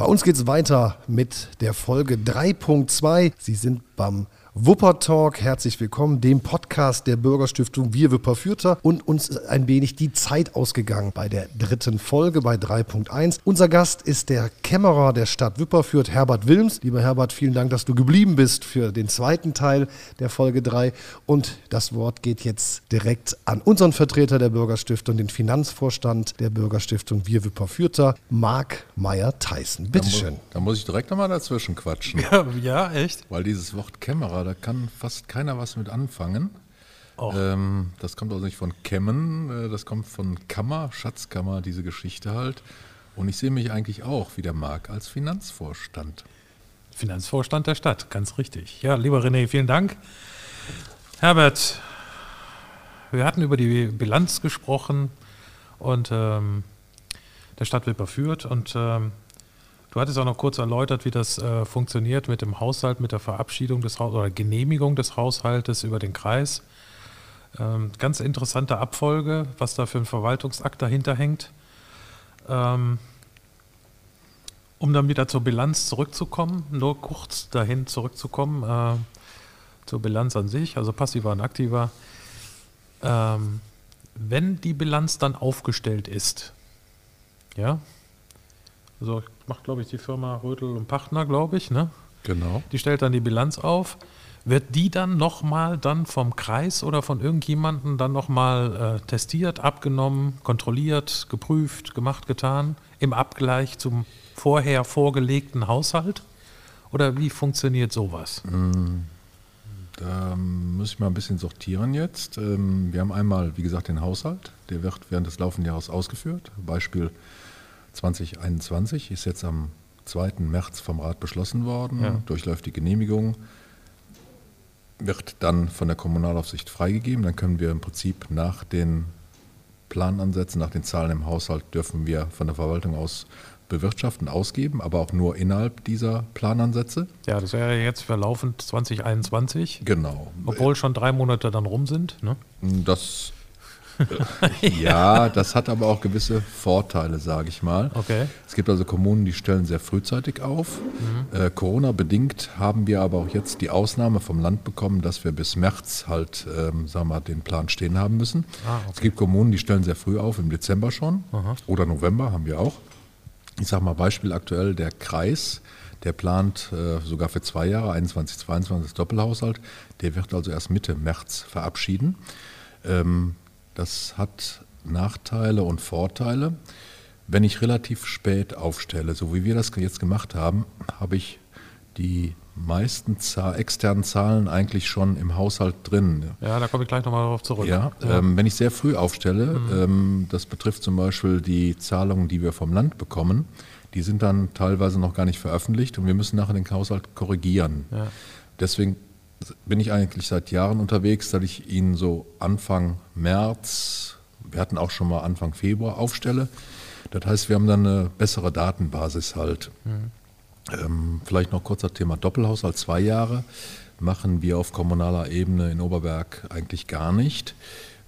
Bei uns geht es weiter mit der Folge 3.2. Sie sind beim Wuppertalk. Herzlich willkommen, dem Podcast der Bürgerstiftung Wir Wipperfürther. Und uns ist ein wenig die Zeit ausgegangen bei der dritten Folge bei 3.1. Unser Gast ist der Kämmerer der Stadt Wipperfürth, Herbert Wilms. Lieber Herbert, vielen Dank, dass du geblieben bist für den zweiten Teil der Folge 3. Und das Wort geht jetzt direkt an unseren Vertreter der Bürgerstiftung, den Finanzvorstand der Bürgerstiftung Wir Wipperfürther, Marc Meyer-Tyson. Bitte schön. Da muss ich direkt nochmal dazwischen quatschen. Ja, ja, echt? Weil dieses Wort Kämmerer, da kann fast keiner was mit anfangen. Ähm, das kommt also nicht von Kämmen, äh, das kommt von Kammer, Schatzkammer, diese Geschichte halt. Und ich sehe mich eigentlich auch, wie der Marc, als Finanzvorstand. Finanzvorstand der Stadt, ganz richtig. Ja, lieber René, vielen Dank. Herbert, wir hatten über die Bilanz gesprochen und ähm, der Stadt Wipperfürth und ähm, du hattest auch noch kurz erläutert, wie das äh, funktioniert mit dem Haushalt, mit der Verabschiedung des Haus oder Genehmigung des Haushaltes über den Kreis. Ähm, ganz interessante Abfolge, was da für ein Verwaltungsakt dahinter hängt. Ähm, um dann wieder zur Bilanz zurückzukommen, nur kurz dahin zurückzukommen, äh, zur Bilanz an sich, also passiver und aktiver. Ähm, wenn die Bilanz dann aufgestellt ist, ja, also macht, glaube ich, die Firma Rötel und Partner, glaube ich, ne? Genau. Die stellt dann die Bilanz auf. Wird die dann nochmal dann vom Kreis oder von irgendjemandem dann nochmal äh, testiert, abgenommen, kontrolliert, geprüft, gemacht, getan, im Abgleich zum vorher vorgelegten Haushalt? Oder wie funktioniert sowas? Da muss ich mal ein bisschen sortieren jetzt. Ähm, Wir haben einmal, wie gesagt, den Haushalt. Der wird während des laufenden Jahres ausgeführt. Beispiel 2021 ist jetzt am 2. März vom Rat beschlossen worden, Ja. durchläuft die Genehmigung, wird dann von der Kommunalaufsicht freigegeben. Dann können wir im Prinzip nach den Planansätzen, nach den Zahlen im Haushalt, dürfen wir von der Verwaltung aus bewirtschaften, ausgeben, aber auch nur innerhalb dieser Planansätze. Ja, das wäre jetzt verlaufend 2021, Genau. obwohl schon drei Monate dann rum sind. Ne? Das, ja, das hat aber auch gewisse Vorteile, sage ich mal. Okay. Es gibt also Kommunen, die stellen sehr frühzeitig auf. Äh, Corona-bedingt haben wir aber auch jetzt die Ausnahme vom Land bekommen, dass wir bis März halt, ähm, sagen wir mal, den Plan stehen haben müssen. Ah, okay. Es gibt Kommunen, die stellen sehr früh auf, im Dezember schon oder November haben wir auch. Ich sage mal Beispiel aktuell der Kreis, der plant äh, sogar für zwei Jahre, 21, 22 das Doppelhaushalt. Der wird also erst Mitte März verabschieden. Ähm, das hat Nachteile und Vorteile. Wenn ich relativ spät aufstelle, so wie wir das jetzt gemacht haben, habe ich die meisten externen Zahlen eigentlich schon im Haushalt drin. Ja, da komme ich gleich nochmal darauf zurück. Ja, Ähm, wenn ich sehr früh aufstelle, ähm, das betrifft zum Beispiel die Zahlungen, die wir vom Land bekommen, die sind dann teilweise noch gar nicht veröffentlicht und wir müssen nachher den Haushalt korrigieren. Ja. Deswegen bin ich eigentlich seit Jahren unterwegs, dass ich ihn so Anfang März, wir hatten auch schon mal Anfang Februar aufstelle. Das heißt, wir haben dann eine bessere Datenbasis halt. Ähm, vielleicht noch kurzer Thema Doppelhaushalt, zwei Jahre machen wir auf kommunaler Ebene in Oberberg eigentlich gar nicht,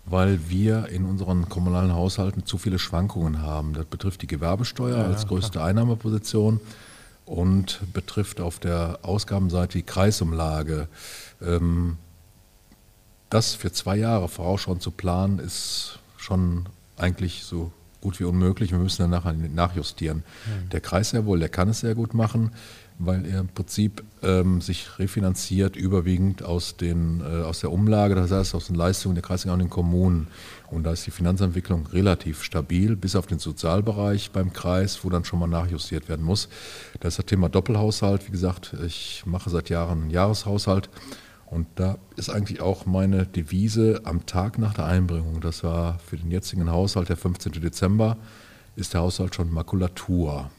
weil wir in unseren kommunalen Haushalten zu viele Schwankungen haben. Das betrifft die Gewerbesteuer als größte Einnahmeposition und betrifft auf der Ausgabenseite die Kreisumlage. Ähm, das für zwei Jahre vorausschauend zu planen, ist schon eigentlich so gut wie unmöglich. Wir müssen dann nachher nachjustieren. Der Kreis sehr wohl, der kann es sehr gut machen, weil er im Prinzip ähm, sich refinanziert überwiegend aus, den, äh, aus der Umlage, das heißt aus den Leistungen der Kreisliga und den Kommunen. Und da ist die Finanzentwicklung relativ stabil, bis auf den Sozialbereich beim Kreis, wo dann schon mal nachjustiert werden muss. Das ist das Thema Doppelhaushalt. Wie gesagt, ich mache seit Jahren einen Jahreshaushalt. Und da ist eigentlich auch meine Devise am Tag nach der Einbringung, das war für den jetzigen Haushalt der 15. Dezember, ist der Haushalt schon Makulatur.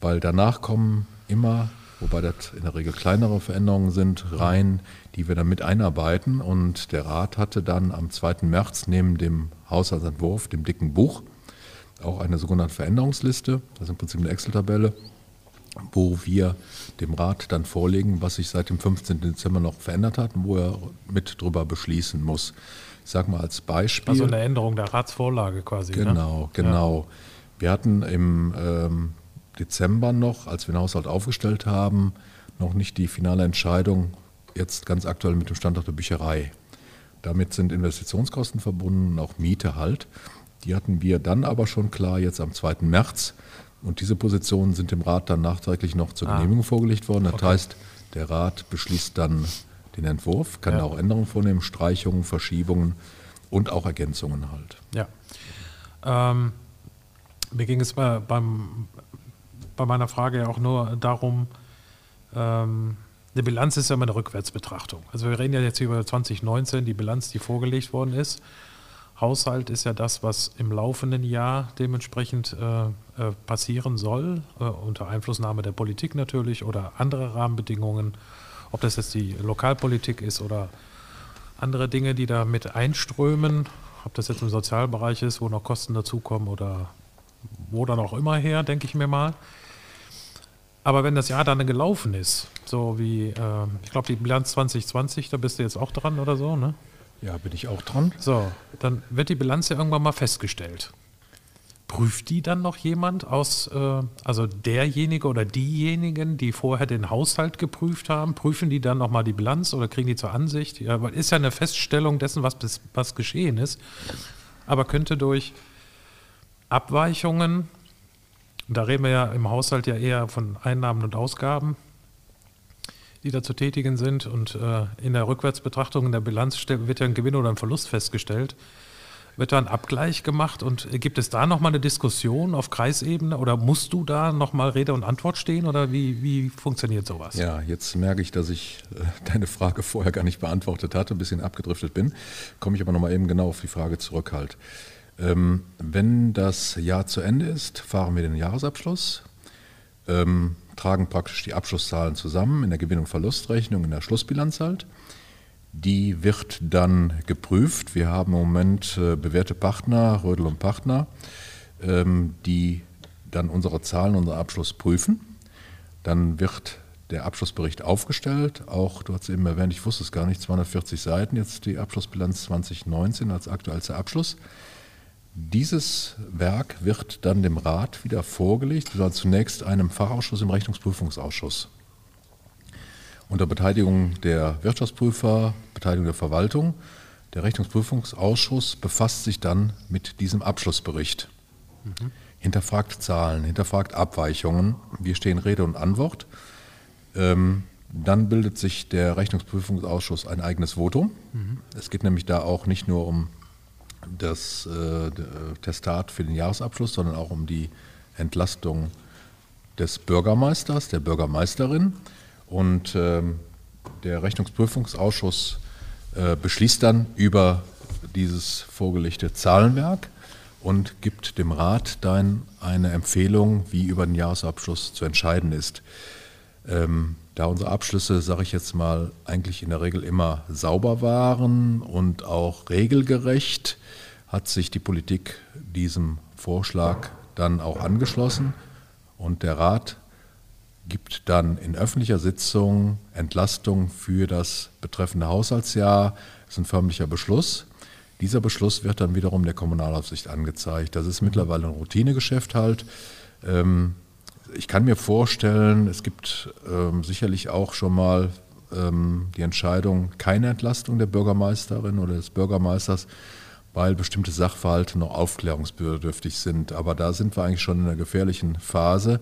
Weil danach kommen immer, wobei das in der Regel kleinere Veränderungen sind, rein, die wir dann mit einarbeiten. Und der Rat hatte dann am 2. März neben dem Haushaltsentwurf, dem dicken Buch, auch eine sogenannte Veränderungsliste, das ist im Prinzip eine Excel-Tabelle, wo wir dem Rat dann vorlegen, was sich seit dem 15. Dezember noch verändert hat und wo er mit drüber beschließen muss. Ich sage mal als Beispiel. Also eine Änderung der Ratsvorlage quasi. Ne? Genau, genau. Wir hatten im, ähm, Dezember noch, als wir den Haushalt aufgestellt haben, noch nicht die finale Entscheidung, jetzt ganz aktuell mit dem Standort der Bücherei. Damit sind Investitionskosten verbunden, auch Miete halt. Die hatten wir dann aber schon klar jetzt am 2. März. Und diese Positionen sind dem Rat dann nachträglich noch zur ah. Genehmigung vorgelegt worden. Das okay. heißt, der Rat beschließt dann den Entwurf, kann ja. auch Änderungen vornehmen, Streichungen, Verschiebungen und auch Ergänzungen halt. Ja. Ähm, mir ging es bei, beim, bei meiner Frage ja auch nur darum, ähm, eine Bilanz ist ja immer eine Rückwärtsbetrachtung. Also wir reden ja jetzt über 2019, die Bilanz, die vorgelegt worden ist. Haushalt ist ja das, was im laufenden Jahr dementsprechend äh, äh, passieren soll, äh, unter Einflussnahme der Politik natürlich oder andere Rahmenbedingungen, ob das jetzt die Lokalpolitik ist oder andere Dinge, die da mit einströmen, ob das jetzt im Sozialbereich ist, wo noch Kosten dazukommen oder wo dann auch immer her, denke ich mir mal. Aber wenn das Jahr dann gelaufen ist, so wie, äh, ich glaube, die Bilanz 2020, da bist du jetzt auch dran oder so, ne? Ja, bin ich auch dran. So, dann wird die Bilanz ja irgendwann mal festgestellt. Prüft die dann noch jemand aus, äh, also derjenige oder diejenigen, die vorher den Haushalt geprüft haben, prüfen die dann nochmal die Bilanz oder kriegen die zur Ansicht? Ja, weil ist ja eine Feststellung dessen, was, was geschehen ist, aber könnte durch Abweichungen da reden wir ja im Haushalt ja eher von Einnahmen und Ausgaben, die da zu tätigen sind. Und äh, in der Rückwärtsbetrachtung, in der Bilanz wird ja ein Gewinn oder ein Verlust festgestellt. Wird da ein Abgleich gemacht und gibt es da nochmal eine Diskussion auf Kreisebene oder musst du da nochmal Rede und Antwort stehen oder wie, wie funktioniert sowas? Ja, jetzt merke ich, dass ich äh, deine Frage vorher gar nicht beantwortet hatte, ein bisschen abgedriftet bin. Komme ich aber nochmal eben genau auf die Frage zurück halt. Ähm, wenn das Jahr zu Ende ist, fahren wir den Jahresabschluss, ähm, tragen praktisch die Abschlusszahlen zusammen in der Gewinn- und Verlustrechnung, in der Schlussbilanz halt. Die wird dann geprüft. Wir haben im Moment äh, bewährte Partner, Rödel und Partner, ähm, die dann unsere Zahlen, unseren Abschluss prüfen. Dann wird der Abschlussbericht aufgestellt. Auch, du hast eben erwähnt, ich wusste es gar nicht, 240 Seiten, jetzt die Abschlussbilanz 2019 als aktuellster Abschluss. Dieses Werk wird dann dem Rat wieder vorgelegt, oder zunächst einem Fachausschuss im Rechnungsprüfungsausschuss. Unter Beteiligung der Wirtschaftsprüfer, Beteiligung der Verwaltung. Der Rechnungsprüfungsausschuss befasst sich dann mit diesem Abschlussbericht. Mhm. Hinterfragt Zahlen, hinterfragt Abweichungen. Wir stehen Rede und Antwort. Ähm, dann bildet sich der Rechnungsprüfungsausschuss ein eigenes Votum. Mhm. Es geht nämlich da auch nicht nur um das äh, Testat für den Jahresabschluss, sondern auch um die Entlastung des Bürgermeisters, der Bürgermeisterin. Und ähm, der Rechnungsprüfungsausschuss äh, beschließt dann über dieses vorgelegte Zahlenwerk und gibt dem Rat dann eine Empfehlung, wie über den Jahresabschluss zu entscheiden ist. Ähm, da unsere Abschlüsse, sage ich jetzt mal, eigentlich in der Regel immer sauber waren und auch regelgerecht, hat sich die Politik diesem Vorschlag dann auch angeschlossen und der Rat gibt dann in öffentlicher Sitzung Entlastung für das betreffende Haushaltsjahr. Das ist ein förmlicher Beschluss. Dieser Beschluss wird dann wiederum der Kommunalaufsicht angezeigt. Das ist mittlerweile ein Routinegeschäft halt. Ähm, ich kann mir vorstellen, es gibt ähm, sicherlich auch schon mal ähm, die Entscheidung, keine Entlastung der Bürgermeisterin oder des Bürgermeisters, weil bestimmte Sachverhalte noch aufklärungsbedürftig sind. Aber da sind wir eigentlich schon in einer gefährlichen Phase,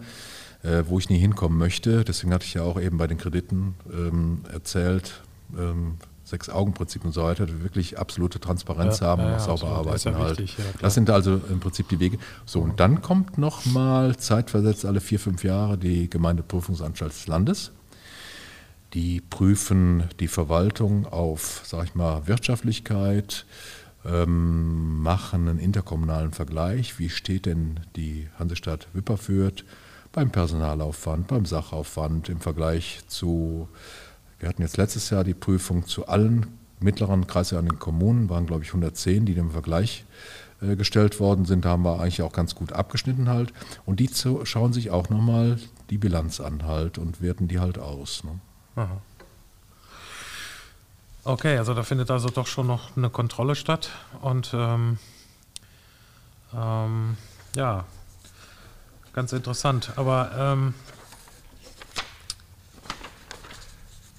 äh, wo ich nie hinkommen möchte. Deswegen hatte ich ja auch eben bei den Krediten ähm, erzählt, ähm, Sechs-Augen-Prinzip und so weiter, wirklich absolute Transparenz ja, haben und sauber absolut. arbeiten halt. Wichtig, ja, das sind also im Prinzip die Wege. So, und dann kommt nochmal zeitversetzt alle vier, fünf Jahre die Gemeindeprüfungsanstalt des Landes. Die prüfen die Verwaltung auf, sag ich mal, Wirtschaftlichkeit, ähm, machen einen interkommunalen Vergleich. Wie steht denn die Hansestadt Wipperfürth beim Personalaufwand, beim Sachaufwand im Vergleich zu wir hatten jetzt letztes Jahr die Prüfung zu allen mittleren kreisjährigen Kommunen, waren glaube ich 110, die dem Vergleich äh, gestellt worden sind. Da haben wir eigentlich auch ganz gut abgeschnitten halt. Und die schauen sich auch nochmal die Bilanz an halt und werten die halt aus. Ne? Okay, also da findet also doch schon noch eine Kontrolle statt. Und ähm, ähm, ja, ganz interessant. Aber ähm,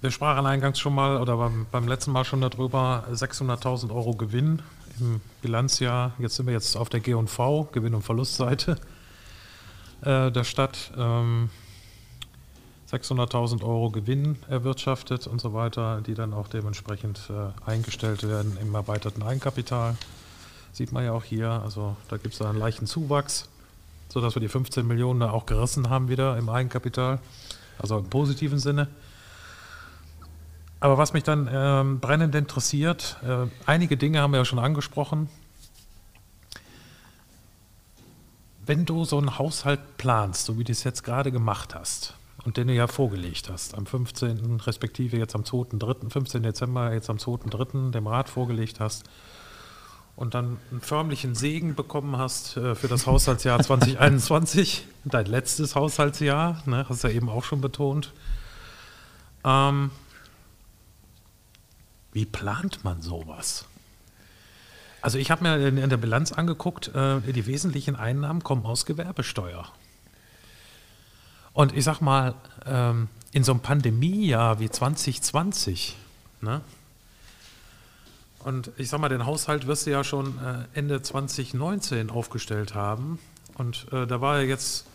wir sprachen eingangs schon mal oder beim, beim letzten Mal schon darüber, 600.000 Euro Gewinn im Bilanzjahr. Jetzt sind wir jetzt auf der G&V, Gewinn- und Verlustseite äh, der Stadt. Ähm, 600.000 Euro Gewinn erwirtschaftet und so weiter, die dann auch dementsprechend äh, eingestellt werden im erweiterten Eigenkapital. Sieht man ja auch hier, also da gibt es einen leichten Zuwachs, sodass wir die 15 Millionen da auch gerissen haben wieder im Eigenkapital, also im positiven Sinne. Aber was mich dann ähm, brennend interessiert, äh, einige Dinge haben wir ja schon angesprochen. Wenn du so einen Haushalt planst, so wie du es jetzt gerade gemacht hast, und den du ja vorgelegt hast, am 15. respektive jetzt am 2.3., 15. Dezember, jetzt am 2.3. dem Rat vorgelegt hast und dann einen förmlichen Segen bekommen hast äh, für das Haushaltsjahr 2021, dein letztes Haushaltsjahr, ne, hast du ja eben auch schon betont. Ähm, wie plant man sowas? Also ich habe mir in der Bilanz angeguckt, äh, die wesentlichen Einnahmen kommen aus Gewerbesteuer. Und ich sag mal, ähm, in so einem Pandemiejahr wie 2020, ne? Und ich sag mal, den Haushalt wirst du ja schon äh, Ende 2019 aufgestellt haben. Und äh, da war ja jetzt,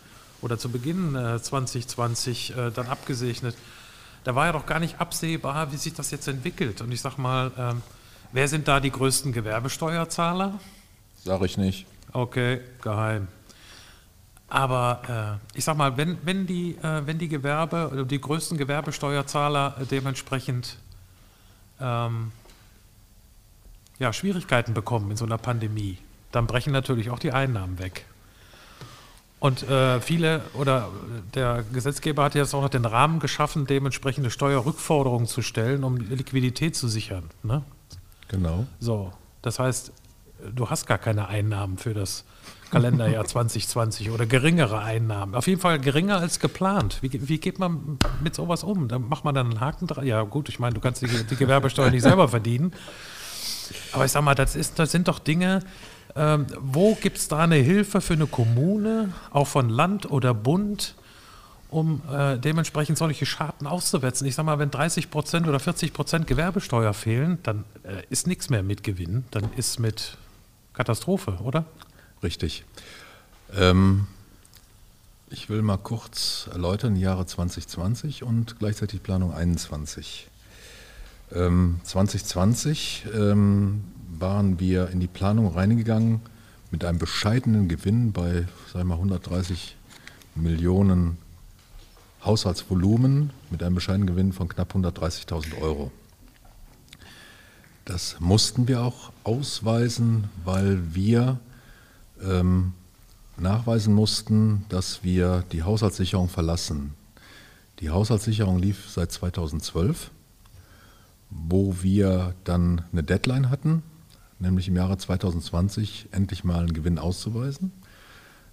oder zu Beginn äh, 2020 äh, dann abgesegnet. Da war ja doch gar nicht absehbar, wie sich das jetzt entwickelt. Und ich sag mal, ähm, wer sind da die größten Gewerbesteuerzahler? Sag ich nicht. Okay, geheim. Aber äh, ich sag mal, wenn, wenn, die, äh, wenn die Gewerbe, oder die größten Gewerbesteuerzahler äh, dementsprechend ähm, ja, Schwierigkeiten bekommen in so einer Pandemie, dann brechen natürlich auch die Einnahmen weg. Und äh, viele oder der Gesetzgeber hat jetzt auch noch den Rahmen geschaffen, dementsprechende Steuerrückforderungen zu stellen, um Liquidität zu sichern. Ne? Genau. So, das heißt, du hast gar keine Einnahmen für das Kalenderjahr 2020 oder geringere Einnahmen. Auf jeden Fall geringer als geplant. Wie, wie geht man mit sowas um? Da macht man dann einen Haken dran. Ja, gut, ich meine, du kannst die, die Gewerbesteuer nicht selber verdienen. Aber ich sag mal, das, ist, das sind doch Dinge, ähm, wo gibt es da eine Hilfe für eine Kommune, auch von Land oder Bund, um äh, dementsprechend solche Schaden auszuwetzen? Ich sag mal, wenn 30 Prozent oder 40 Prozent Gewerbesteuer fehlen, dann äh, ist nichts mehr mit Gewinn, dann ist mit Katastrophe, oder? Richtig. Ähm, ich will mal kurz erläutern, die Jahre 2020 und gleichzeitig Planung 21. Ähm, 2020 ähm, waren wir in die Planung reingegangen mit einem bescheidenen Gewinn bei, sagen wir mal, 130 Millionen Haushaltsvolumen mit einem bescheidenen Gewinn von knapp 130.000 Euro. Das mussten wir auch ausweisen, weil wir ähm, nachweisen mussten, dass wir die Haushaltssicherung verlassen. Die Haushaltssicherung lief seit 2012, wo wir dann eine Deadline hatten, nämlich im Jahre 2020 endlich mal einen Gewinn auszuweisen.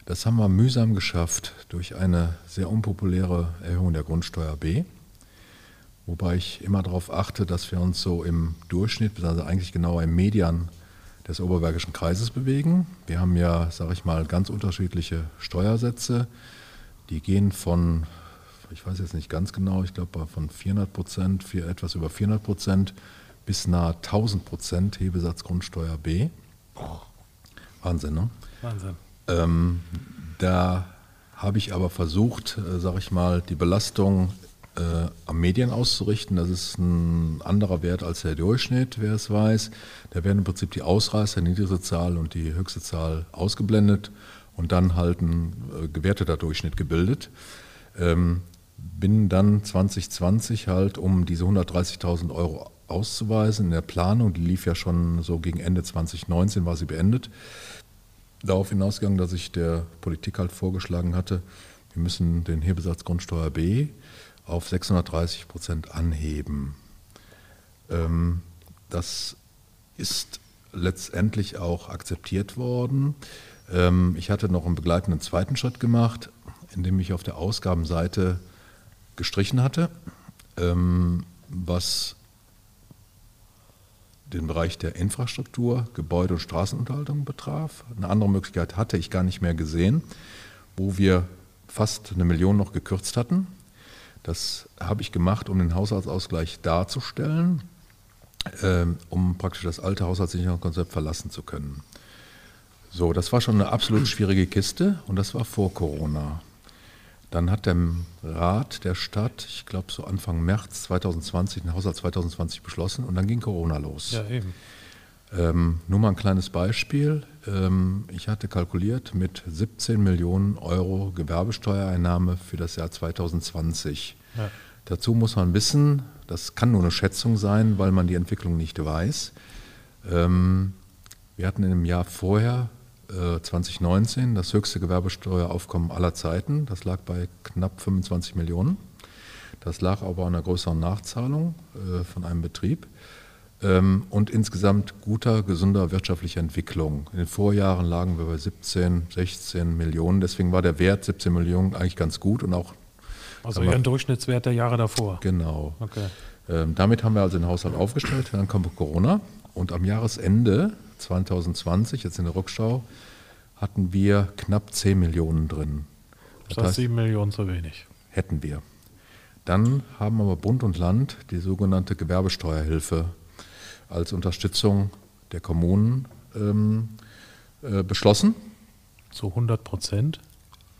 Das haben wir mühsam geschafft durch eine sehr unpopuläre Erhöhung der Grundsteuer B, wobei ich immer darauf achte, dass wir uns so im Durchschnitt, also eigentlich genauer im Median des Oberbergischen Kreises bewegen. Wir haben ja, sage ich mal, ganz unterschiedliche Steuersätze. Die gehen von, ich weiß jetzt nicht ganz genau, ich glaube von 400 Prozent, etwas über 400 Prozent bis nahe 1000 Prozent Hebesatz Grundsteuer B. Wahnsinn, ne? Wahnsinn. Ähm, da habe ich aber versucht, äh, sage ich mal, die Belastung äh, am Medien auszurichten. Das ist ein anderer Wert als der Durchschnitt, wer es weiß. Da werden im Prinzip die Ausreißer, die niedrigste Zahl und die höchste Zahl ausgeblendet und dann halt ein äh, gewerteter Durchschnitt gebildet. Ähm, bin dann 2020 halt, um diese 130.000 Euro auszuweisen in der Planung, die lief ja schon so gegen Ende 2019, war sie beendet, darauf hinausgegangen, dass ich der Politik halt vorgeschlagen hatte, wir müssen den Hebesatz Grundsteuer B auf 630 Prozent anheben. Ähm, das ist letztendlich auch akzeptiert worden. Ähm, ich hatte noch einen begleitenden zweiten Schritt gemacht, indem ich auf der Ausgabenseite gestrichen hatte, ähm, was den Bereich der Infrastruktur, Gebäude und Straßenunterhaltung betraf. Eine andere Möglichkeit hatte ich gar nicht mehr gesehen, wo wir fast eine Million noch gekürzt hatten. Das habe ich gemacht, um den Haushaltsausgleich darzustellen, ähm, um praktisch das alte Haushaltssicherungskonzept verlassen zu können. So, das war schon eine absolut schwierige Kiste und das war vor Corona. Dann hat der Rat der Stadt, ich glaube so Anfang März 2020, den Haushalt 2020 beschlossen und dann ging Corona los. Ja, eben. Ähm, nur mal ein kleines Beispiel. Ähm, ich hatte kalkuliert mit 17 Millionen Euro Gewerbesteuereinnahme für das Jahr 2020. Ja. Dazu muss man wissen, das kann nur eine Schätzung sein, weil man die Entwicklung nicht weiß. Ähm, wir hatten im Jahr vorher, äh, 2019, das höchste Gewerbesteueraufkommen aller Zeiten. Das lag bei knapp 25 Millionen. Das lag aber an einer größeren Nachzahlung äh, von einem Betrieb. Ähm, und insgesamt guter, gesunder wirtschaftlicher Entwicklung. In den Vorjahren lagen wir bei 17, 16 Millionen. Deswegen war der Wert 17 Millionen eigentlich ganz gut und auch. Also Ihren Durchschnittswert der Jahre davor. Genau. Okay. Ähm, damit haben wir also den Haushalt aufgestellt. Dann kam Corona und am Jahresende 2020, jetzt in der Rückschau, hatten wir knapp 10 Millionen drin. Das, das heißt 7 Millionen zu wenig. Hätten wir. Dann haben aber Bund und Land die sogenannte Gewerbesteuerhilfe als Unterstützung der Kommunen ähm, äh, beschlossen. Zu 100 Prozent?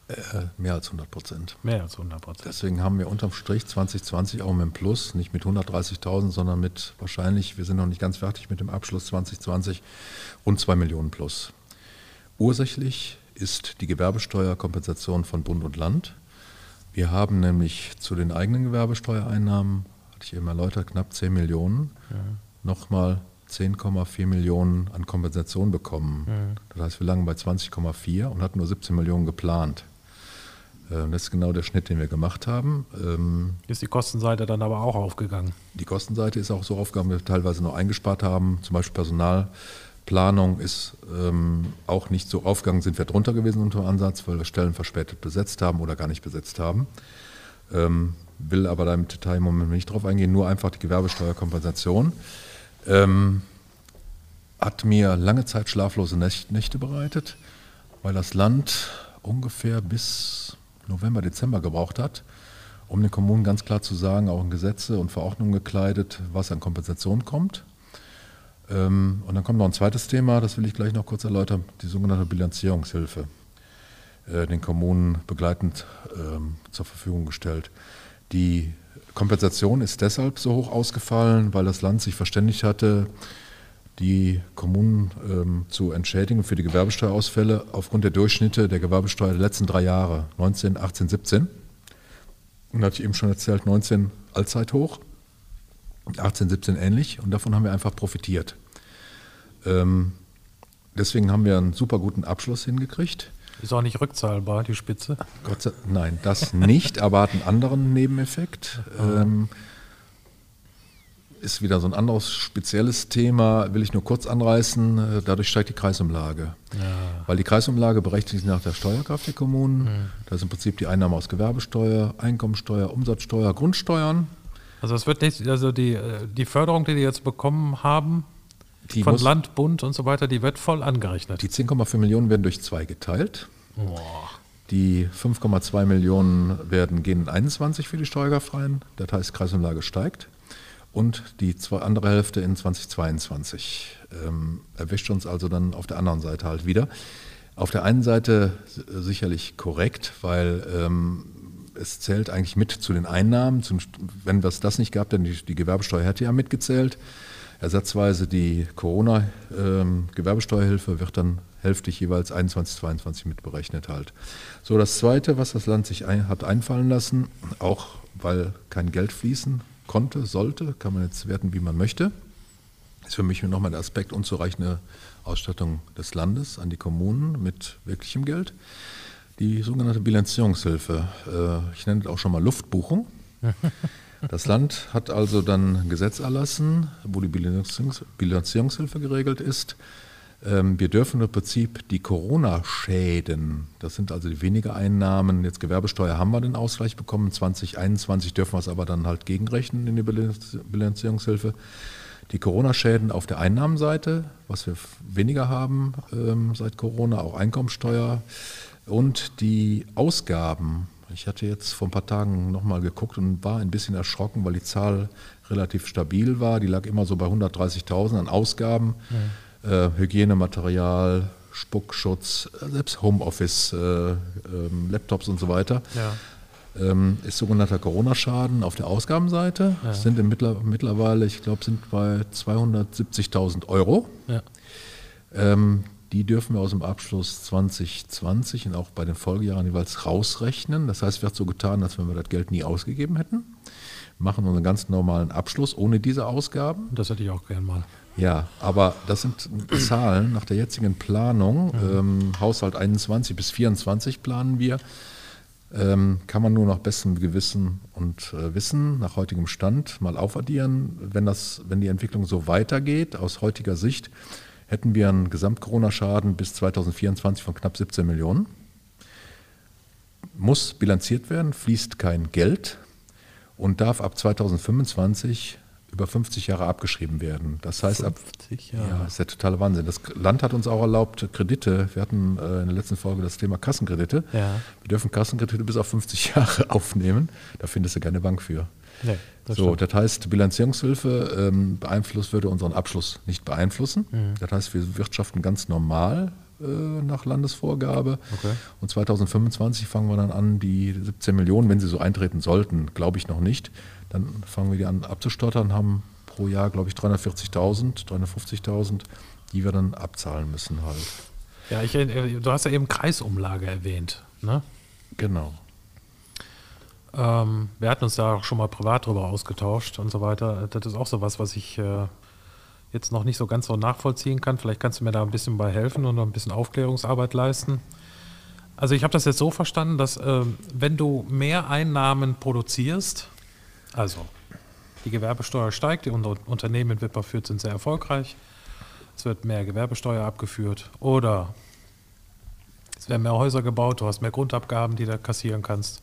Äh, mehr als 100 Prozent. Mehr als 100 Prozent. Deswegen haben wir unterm Strich 2020 auch mit dem Plus, nicht mit 130.000, sondern mit wahrscheinlich, wir sind noch nicht ganz fertig mit dem Abschluss 2020, rund 2 Millionen Plus. Ursächlich ist die Gewerbesteuerkompensation von Bund und Land. Wir haben nämlich zu den eigenen Gewerbesteuereinnahmen, hatte ich eben erläutert, knapp 10 Millionen. Ja nochmal 10,4 Millionen an Kompensation bekommen. Mhm. Das heißt, wir lagen bei 20,4 und hatten nur 17 Millionen geplant. Ähm, das ist genau der Schnitt, den wir gemacht haben. Ähm, ist die Kostenseite dann aber auch aufgegangen? Die Kostenseite ist auch so aufgegangen, dass wir teilweise noch eingespart haben. Zum Beispiel Personalplanung ist ähm, auch nicht so aufgegangen, sind wir drunter gewesen unter dem Ansatz, weil wir Stellen verspätet besetzt haben oder gar nicht besetzt haben. will aber da im Detail im Moment nicht drauf eingehen, nur einfach die Gewerbesteuerkompensation hat mir lange Zeit schlaflose Nächte bereitet, weil das Land ungefähr bis November, Dezember gebraucht hat, um den Kommunen ganz klar zu sagen, auch in Gesetze und Verordnungen gekleidet, was an Kompensation kommt. Ähm, und dann kommt noch ein zweites Thema, das will ich gleich noch kurz erläutern, die sogenannte Bilanzierungshilfe, äh, den Kommunen begleitend ähm, zur Verfügung gestellt. Die Kompensation ist deshalb so hoch ausgefallen, weil das Land sich verständigt hatte, die Kommunen ähm, zu entschädigen für die Gewerbesteuerausfälle aufgrund der Durchschnitte der Gewerbesteuer der letzten drei Jahre, 19, 18, 17. Und hatte ich eben schon erzählt, 19 Allzeithoch, 18, 17 ähnlich. Und davon haben wir einfach profitiert. Ähm, deswegen haben wir einen super guten Abschluss hingekriegt. Ist auch nicht rückzahlbar, die Spitze? Gott sei, nein, das nicht, aber hat einen anderen Nebeneffekt. Ähm, ist wieder so ein anderes spezielles Thema, will ich nur kurz anreißen. Dadurch steigt die Kreisumlage. Ja. Weil die Kreisumlage berechnet sich nach der Steuerkraft der Kommunen. Mhm. Das ist im Prinzip die Einnahme aus Gewerbesteuer, Einkommensteuer, Umsatzsteuer, Grundsteuern. Also es wird nicht, also die, äh, die Förderung, die die jetzt bekommen haben, die von Land, Bund und so weiter, die wird voll angerechnet. Die 10,4 Millionen werden durch zwei geteilt. Boah. Die 5,2 Millionen werden gehen in 21 für die Steuerfreien, das heißt Kreisumlage steigt. Und die zwei, andere Hälfte in 2022 ähm, erwischt uns also dann auf der anderen Seite halt wieder. Auf der einen Seite sicherlich korrekt, weil ähm, es zählt eigentlich mit zu den Einnahmen. Zum, wenn es das nicht gab, dann die, die Gewerbesteuer hätte ja mitgezählt. Ersatzweise die Corona-Gewerbesteuerhilfe ähm, wird dann hälftig jeweils 21, 22 mitberechnet halt. So, das Zweite, was das Land sich ein, hat einfallen lassen, auch weil kein Geld fließen konnte, sollte, kann man jetzt werten, wie man möchte, ist für mich nochmal der Aspekt unzureichende Ausstattung des Landes an die Kommunen mit wirklichem Geld. Die sogenannte Bilanzierungshilfe, äh, ich nenne es auch schon mal Luftbuchung. Das Land hat also dann ein Gesetz erlassen, wo die Bilanzierungshilfe geregelt ist. Ähm, wir dürfen im Prinzip die Corona-Schäden, das sind also die weniger Einnahmen, jetzt Gewerbesteuer haben wir den Ausgleich bekommen, 2021 dürfen wir es aber dann halt gegenrechnen in die Bilanzierungshilfe. Die Corona-Schäden auf der Einnahmenseite, was wir weniger haben ähm, seit Corona, auch Einkommensteuer, Und die Ausgaben, ich hatte jetzt vor ein paar Tagen nochmal geguckt und war ein bisschen erschrocken, weil die Zahl relativ stabil war. Die lag immer so bei 130.000 an Ausgaben. Mhm. Äh, Hygienematerial, Spuckschutz, selbst Homeoffice, äh, äh, Laptops und so weiter. Ja. Ähm, ist sogenannter Corona-Schaden auf der Ausgabenseite. Ja. Sind im Mittler, mittlerweile, ich glaube, sind bei 270.000 Euro. Ja. Ähm, die dürfen wir aus dem Abschluss 2020 und auch bei den Folgejahren jeweils rausrechnen. Das heißt, es wird so getan, als wenn wir das Geld nie ausgegeben hätten. Machen unseren ganz normalen Abschluss ohne diese Ausgaben. Das hätte ich auch gern mal. Ja, aber das sind Zahlen nach der jetzigen Planung. Mhm. Ähm, Haushalt 21 bis 24 planen wir. Ähm, kann man nur nach bestem Gewissen und äh, Wissen nach heutigem Stand mal aufaddieren. Wenn, das, wenn die Entwicklung so weitergeht, aus heutiger Sicht, hätten wir einen Gesamt-Corona-Schaden bis 2024 von knapp 17 Millionen. Muss bilanziert werden, fließt kein Geld und darf ab 2025 über 50 Jahre abgeschrieben werden. Das heißt, 50 Jahre. Ja, das ist der totale Wahnsinn. Das Land hat uns auch erlaubt, Kredite, wir hatten äh, in der letzten Folge das Thema Kassenkredite. Ja. Wir dürfen Kassenkredite bis auf 50 Jahre aufnehmen. Da findest du keine Bank für. Nee, das so, das heißt, Bilanzierungshilfe ähm, beeinflusst würde unseren Abschluss nicht beeinflussen. Mhm. Das heißt, wir wirtschaften ganz normal äh, nach Landesvorgabe. Okay. Und 2025 fangen wir dann an, die 17 Millionen, wenn sie so eintreten sollten, glaube ich noch nicht, dann fangen wir die an abzustottern, haben pro Jahr, glaube ich, 340.000, 350.000, die wir dann abzahlen müssen halt. Ja, ich, äh, du hast ja eben Kreisumlage erwähnt, ne? Genau. Ähm, wir hatten uns da auch schon mal privat drüber ausgetauscht und so weiter. Das ist auch so was, was ich äh, jetzt noch nicht so ganz so nachvollziehen kann. Vielleicht kannst du mir da ein bisschen bei helfen und ein bisschen Aufklärungsarbeit leisten. Also ich habe das jetzt so verstanden, dass äh, wenn du mehr Einnahmen produzierst, also, die Gewerbesteuer steigt, die Unternehmen in Wipperfürth sind sehr erfolgreich. Es wird mehr Gewerbesteuer abgeführt oder es werden mehr Häuser gebaut, du hast mehr Grundabgaben, die du kassieren kannst.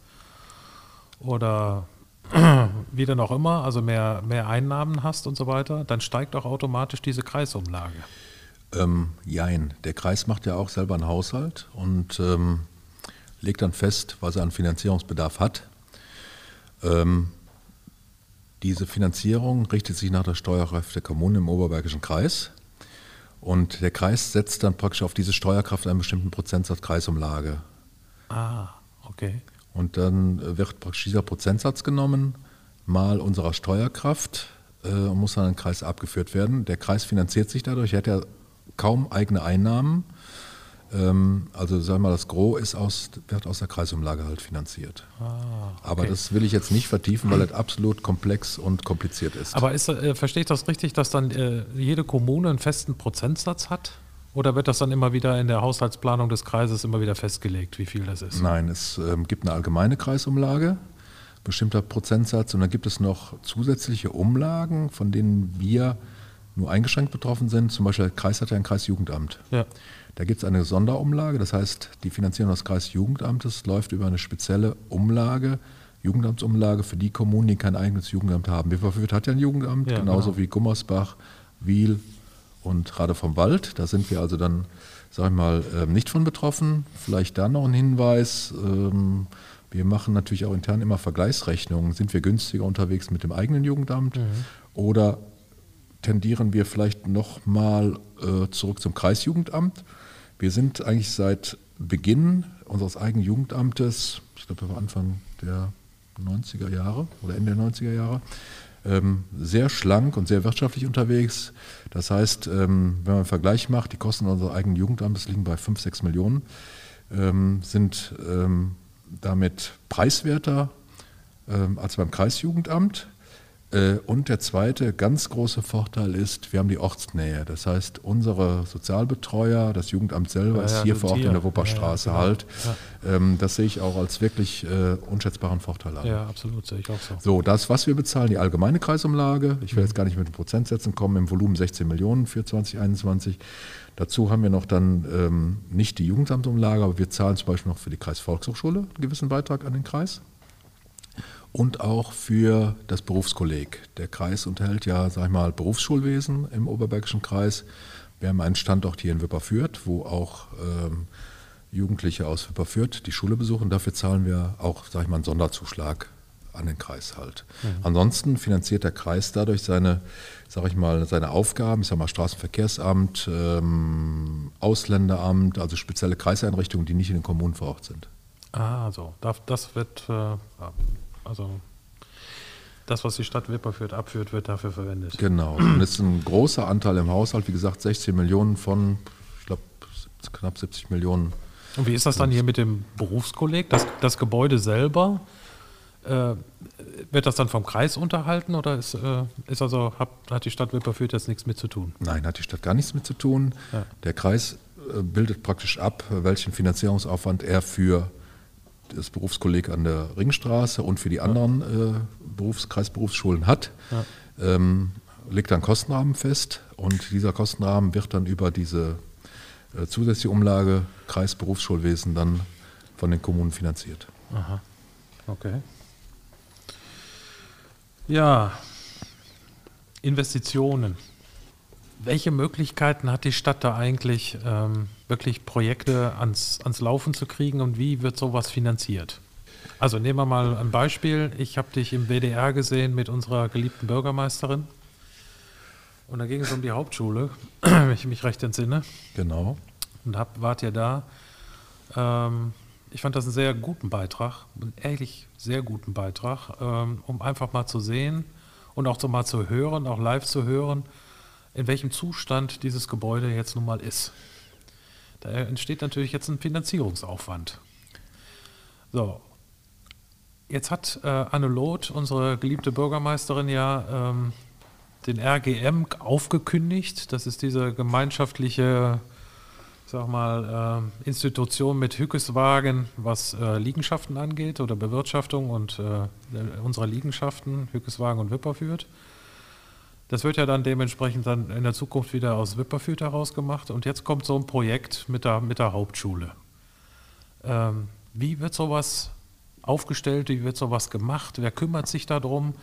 Oder wie dann auch immer, also mehr, mehr Einnahmen hast und so weiter, dann steigt auch automatisch diese Kreisumlage. Ähm, jein, der Kreis macht ja auch selber einen Haushalt und ähm, legt dann fest, was er an Finanzierungsbedarf hat. Ähm, diese Finanzierung richtet sich nach der Steuerkraft der Kommunen im Oberbergischen Kreis. Und der Kreis setzt dann praktisch auf diese Steuerkraft einen bestimmten Prozentsatz Kreisumlage. Ah, okay. Und dann wird praktisch dieser Prozentsatz genommen, mal unserer Steuerkraft, äh, und muss dann an den Kreis abgeführt werden. Der Kreis finanziert sich dadurch, er hat ja kaum eigene Einnahmen also sagen wir mal, das Gros ist aus, wird aus der Kreisumlage halt finanziert. Ah, okay. Aber das will ich jetzt nicht vertiefen, weil es absolut komplex und kompliziert ist. Aber ist, äh, verstehe ich das richtig, dass dann äh, jede Kommune einen festen Prozentsatz hat? Oder wird das dann immer wieder in der Haushaltsplanung des Kreises immer wieder festgelegt, wie viel das ist? Nein, es ähm, gibt eine allgemeine Kreisumlage, bestimmter Prozentsatz, und dann gibt es noch zusätzliche Umlagen, von denen wir nur eingeschränkt betroffen sind. Zum Beispiel der Kreis hat ja ein Kreisjugendamt. Ja. Da gibt es eine Sonderumlage, das heißt, die Finanzierung des Kreisjugendamtes läuft über eine spezielle Umlage, Jugendamtsumlage für die Kommunen, die kein eigenes Jugendamt haben. Wipperfürth hat ja ein Jugendamt, ja, genauso genau. wie Gummersbach, Wiel und Rade vom Wald. Da sind wir also dann, sag ich mal, ähm, nicht von betroffen. Vielleicht da noch ein Hinweis. Ähm, wir machen natürlich auch intern immer Vergleichsrechnungen. Sind wir günstiger unterwegs mit dem eigenen Jugendamt mhm. oder tendieren wir vielleicht nochmal äh, zurück zum Kreisjugendamt? Wir sind eigentlich seit Beginn unseres eigenen Jugendamtes, ich glaube, das war Anfang der 90er Jahre oder Ende der 90er Jahre, ähm, sehr schlank und sehr wirtschaftlich unterwegs. Das heißt, ähm, wenn man einen Vergleich macht, die Kosten unseres eigenen Jugendamtes liegen bei 5, 6 Millionen, ähm, sind damit preiswerter als beim Kreisjugendamt. Äh, und der zweite ganz große Vorteil ist, wir haben die Ortsnähe. Das heißt, unsere Sozialbetreuer, das Jugendamt selber ja, ist ja, hier vor Ort hier. in der Wupperstraße ja, genau. halt. Das sehe ich auch als wirklich äh, unschätzbaren Vorteil an. Ja, absolut, sehe ich auch so. So, das, was wir bezahlen, die allgemeine Kreisumlage. Ich will jetzt gar nicht mit den Prozentsätzen kommen, im Volumen 16 Millionen für 2021. Dazu haben wir noch dann ähm, nicht die Jugendamtsumlage, aber wir zahlen zum Beispiel noch für die Kreisvolkshochschule einen gewissen Beitrag an den Kreis und auch für das Berufskolleg. Der Kreis unterhält ja, sag ich mal, Berufsschulwesen im Oberbergischen Kreis. Wir haben einen Standort hier in Wipperfürth, wo auch ähm, Jugendliche aus Wipperfürth die Schule besuchen. Dafür zahlen wir auch, sage ich mal, einen Sonderzuschlag an den Kreis halt. Mhm. Ansonsten finanziert der Kreis dadurch seine, sage ich mal, seine Aufgaben, ich sage mal Straßenverkehrsamt, ähm, Ausländeramt, also spezielle Kreiseinrichtungen, die nicht in den Kommunen vor Ort sind. Ah, so. Das wird, äh, also das, was die Stadt Wipperfürth abführt, wird dafür verwendet. Genau. Und es ist ein großer Anteil im Haushalt, wie gesagt, 16 Millionen von, ich glaube, knapp 70 Millionen. Und wie ist das dann hier mit dem Berufskolleg? Das, das Gebäude selber, äh, wird das dann vom Kreis unterhalten oder ist, äh, ist also, hat, hat, die Stadt Wipperfürth jetzt nichts mit zu tun? Nein, hat die Stadt gar nichts mit zu tun. Ja. Der Kreis äh, bildet praktisch ab, welchen Finanzierungsaufwand er für das Berufskolleg an der Ringstraße und für die anderen äh, Berufs-, Kreisberufsschulen hat, ja. ähm, legt dann Kostenrahmen fest und dieser Kostenrahmen wird dann über diese äh, zusätzliche Umlage Kreisberufsschulwesen dann von den Kommunen finanziert. Aha. Okay. Ja, Investitionen. Welche Möglichkeiten hat die Stadt da eigentlich, ähm, wirklich Projekte ans, ans Laufen zu kriegen und wie wird sowas finanziert? Also nehmen wir mal ein Beispiel. Ich habe dich im WDR gesehen mit unserer geliebten Bürgermeisterin. Und da ging es um die Hauptschule, wenn ich mich recht entsinne. Genau. Und hab, wart ihr da. Ähm, ich fand das einen sehr guten Beitrag, einen ehrlich sehr guten Beitrag, ähm, um einfach mal zu sehen und auch so mal zu hören, auch live zu hören, in welchem Zustand dieses Gebäude jetzt nun mal ist. Da entsteht natürlich jetzt ein Finanzierungsaufwand. So, jetzt hat äh, Anne Loth, unsere geliebte Bürgermeisterin, ja ähm, den RGM aufgekündigt. Das ist diese gemeinschaftliche sag mal, äh, Institution mit Hückeswagen, was äh, Liegenschaften angeht oder Bewirtschaftung und äh, unserer Liegenschaften, Hückeswagen und Wipperfürth. Das wird ja dann dementsprechend dann in der Zukunft wieder aus Wipperfürth heraus gemacht. Und jetzt kommt so ein Projekt mit der, mit der Hauptschule. Ähm, wie wird sowas aufgestellt? Wie wird sowas gemacht? Wer kümmert sich darum?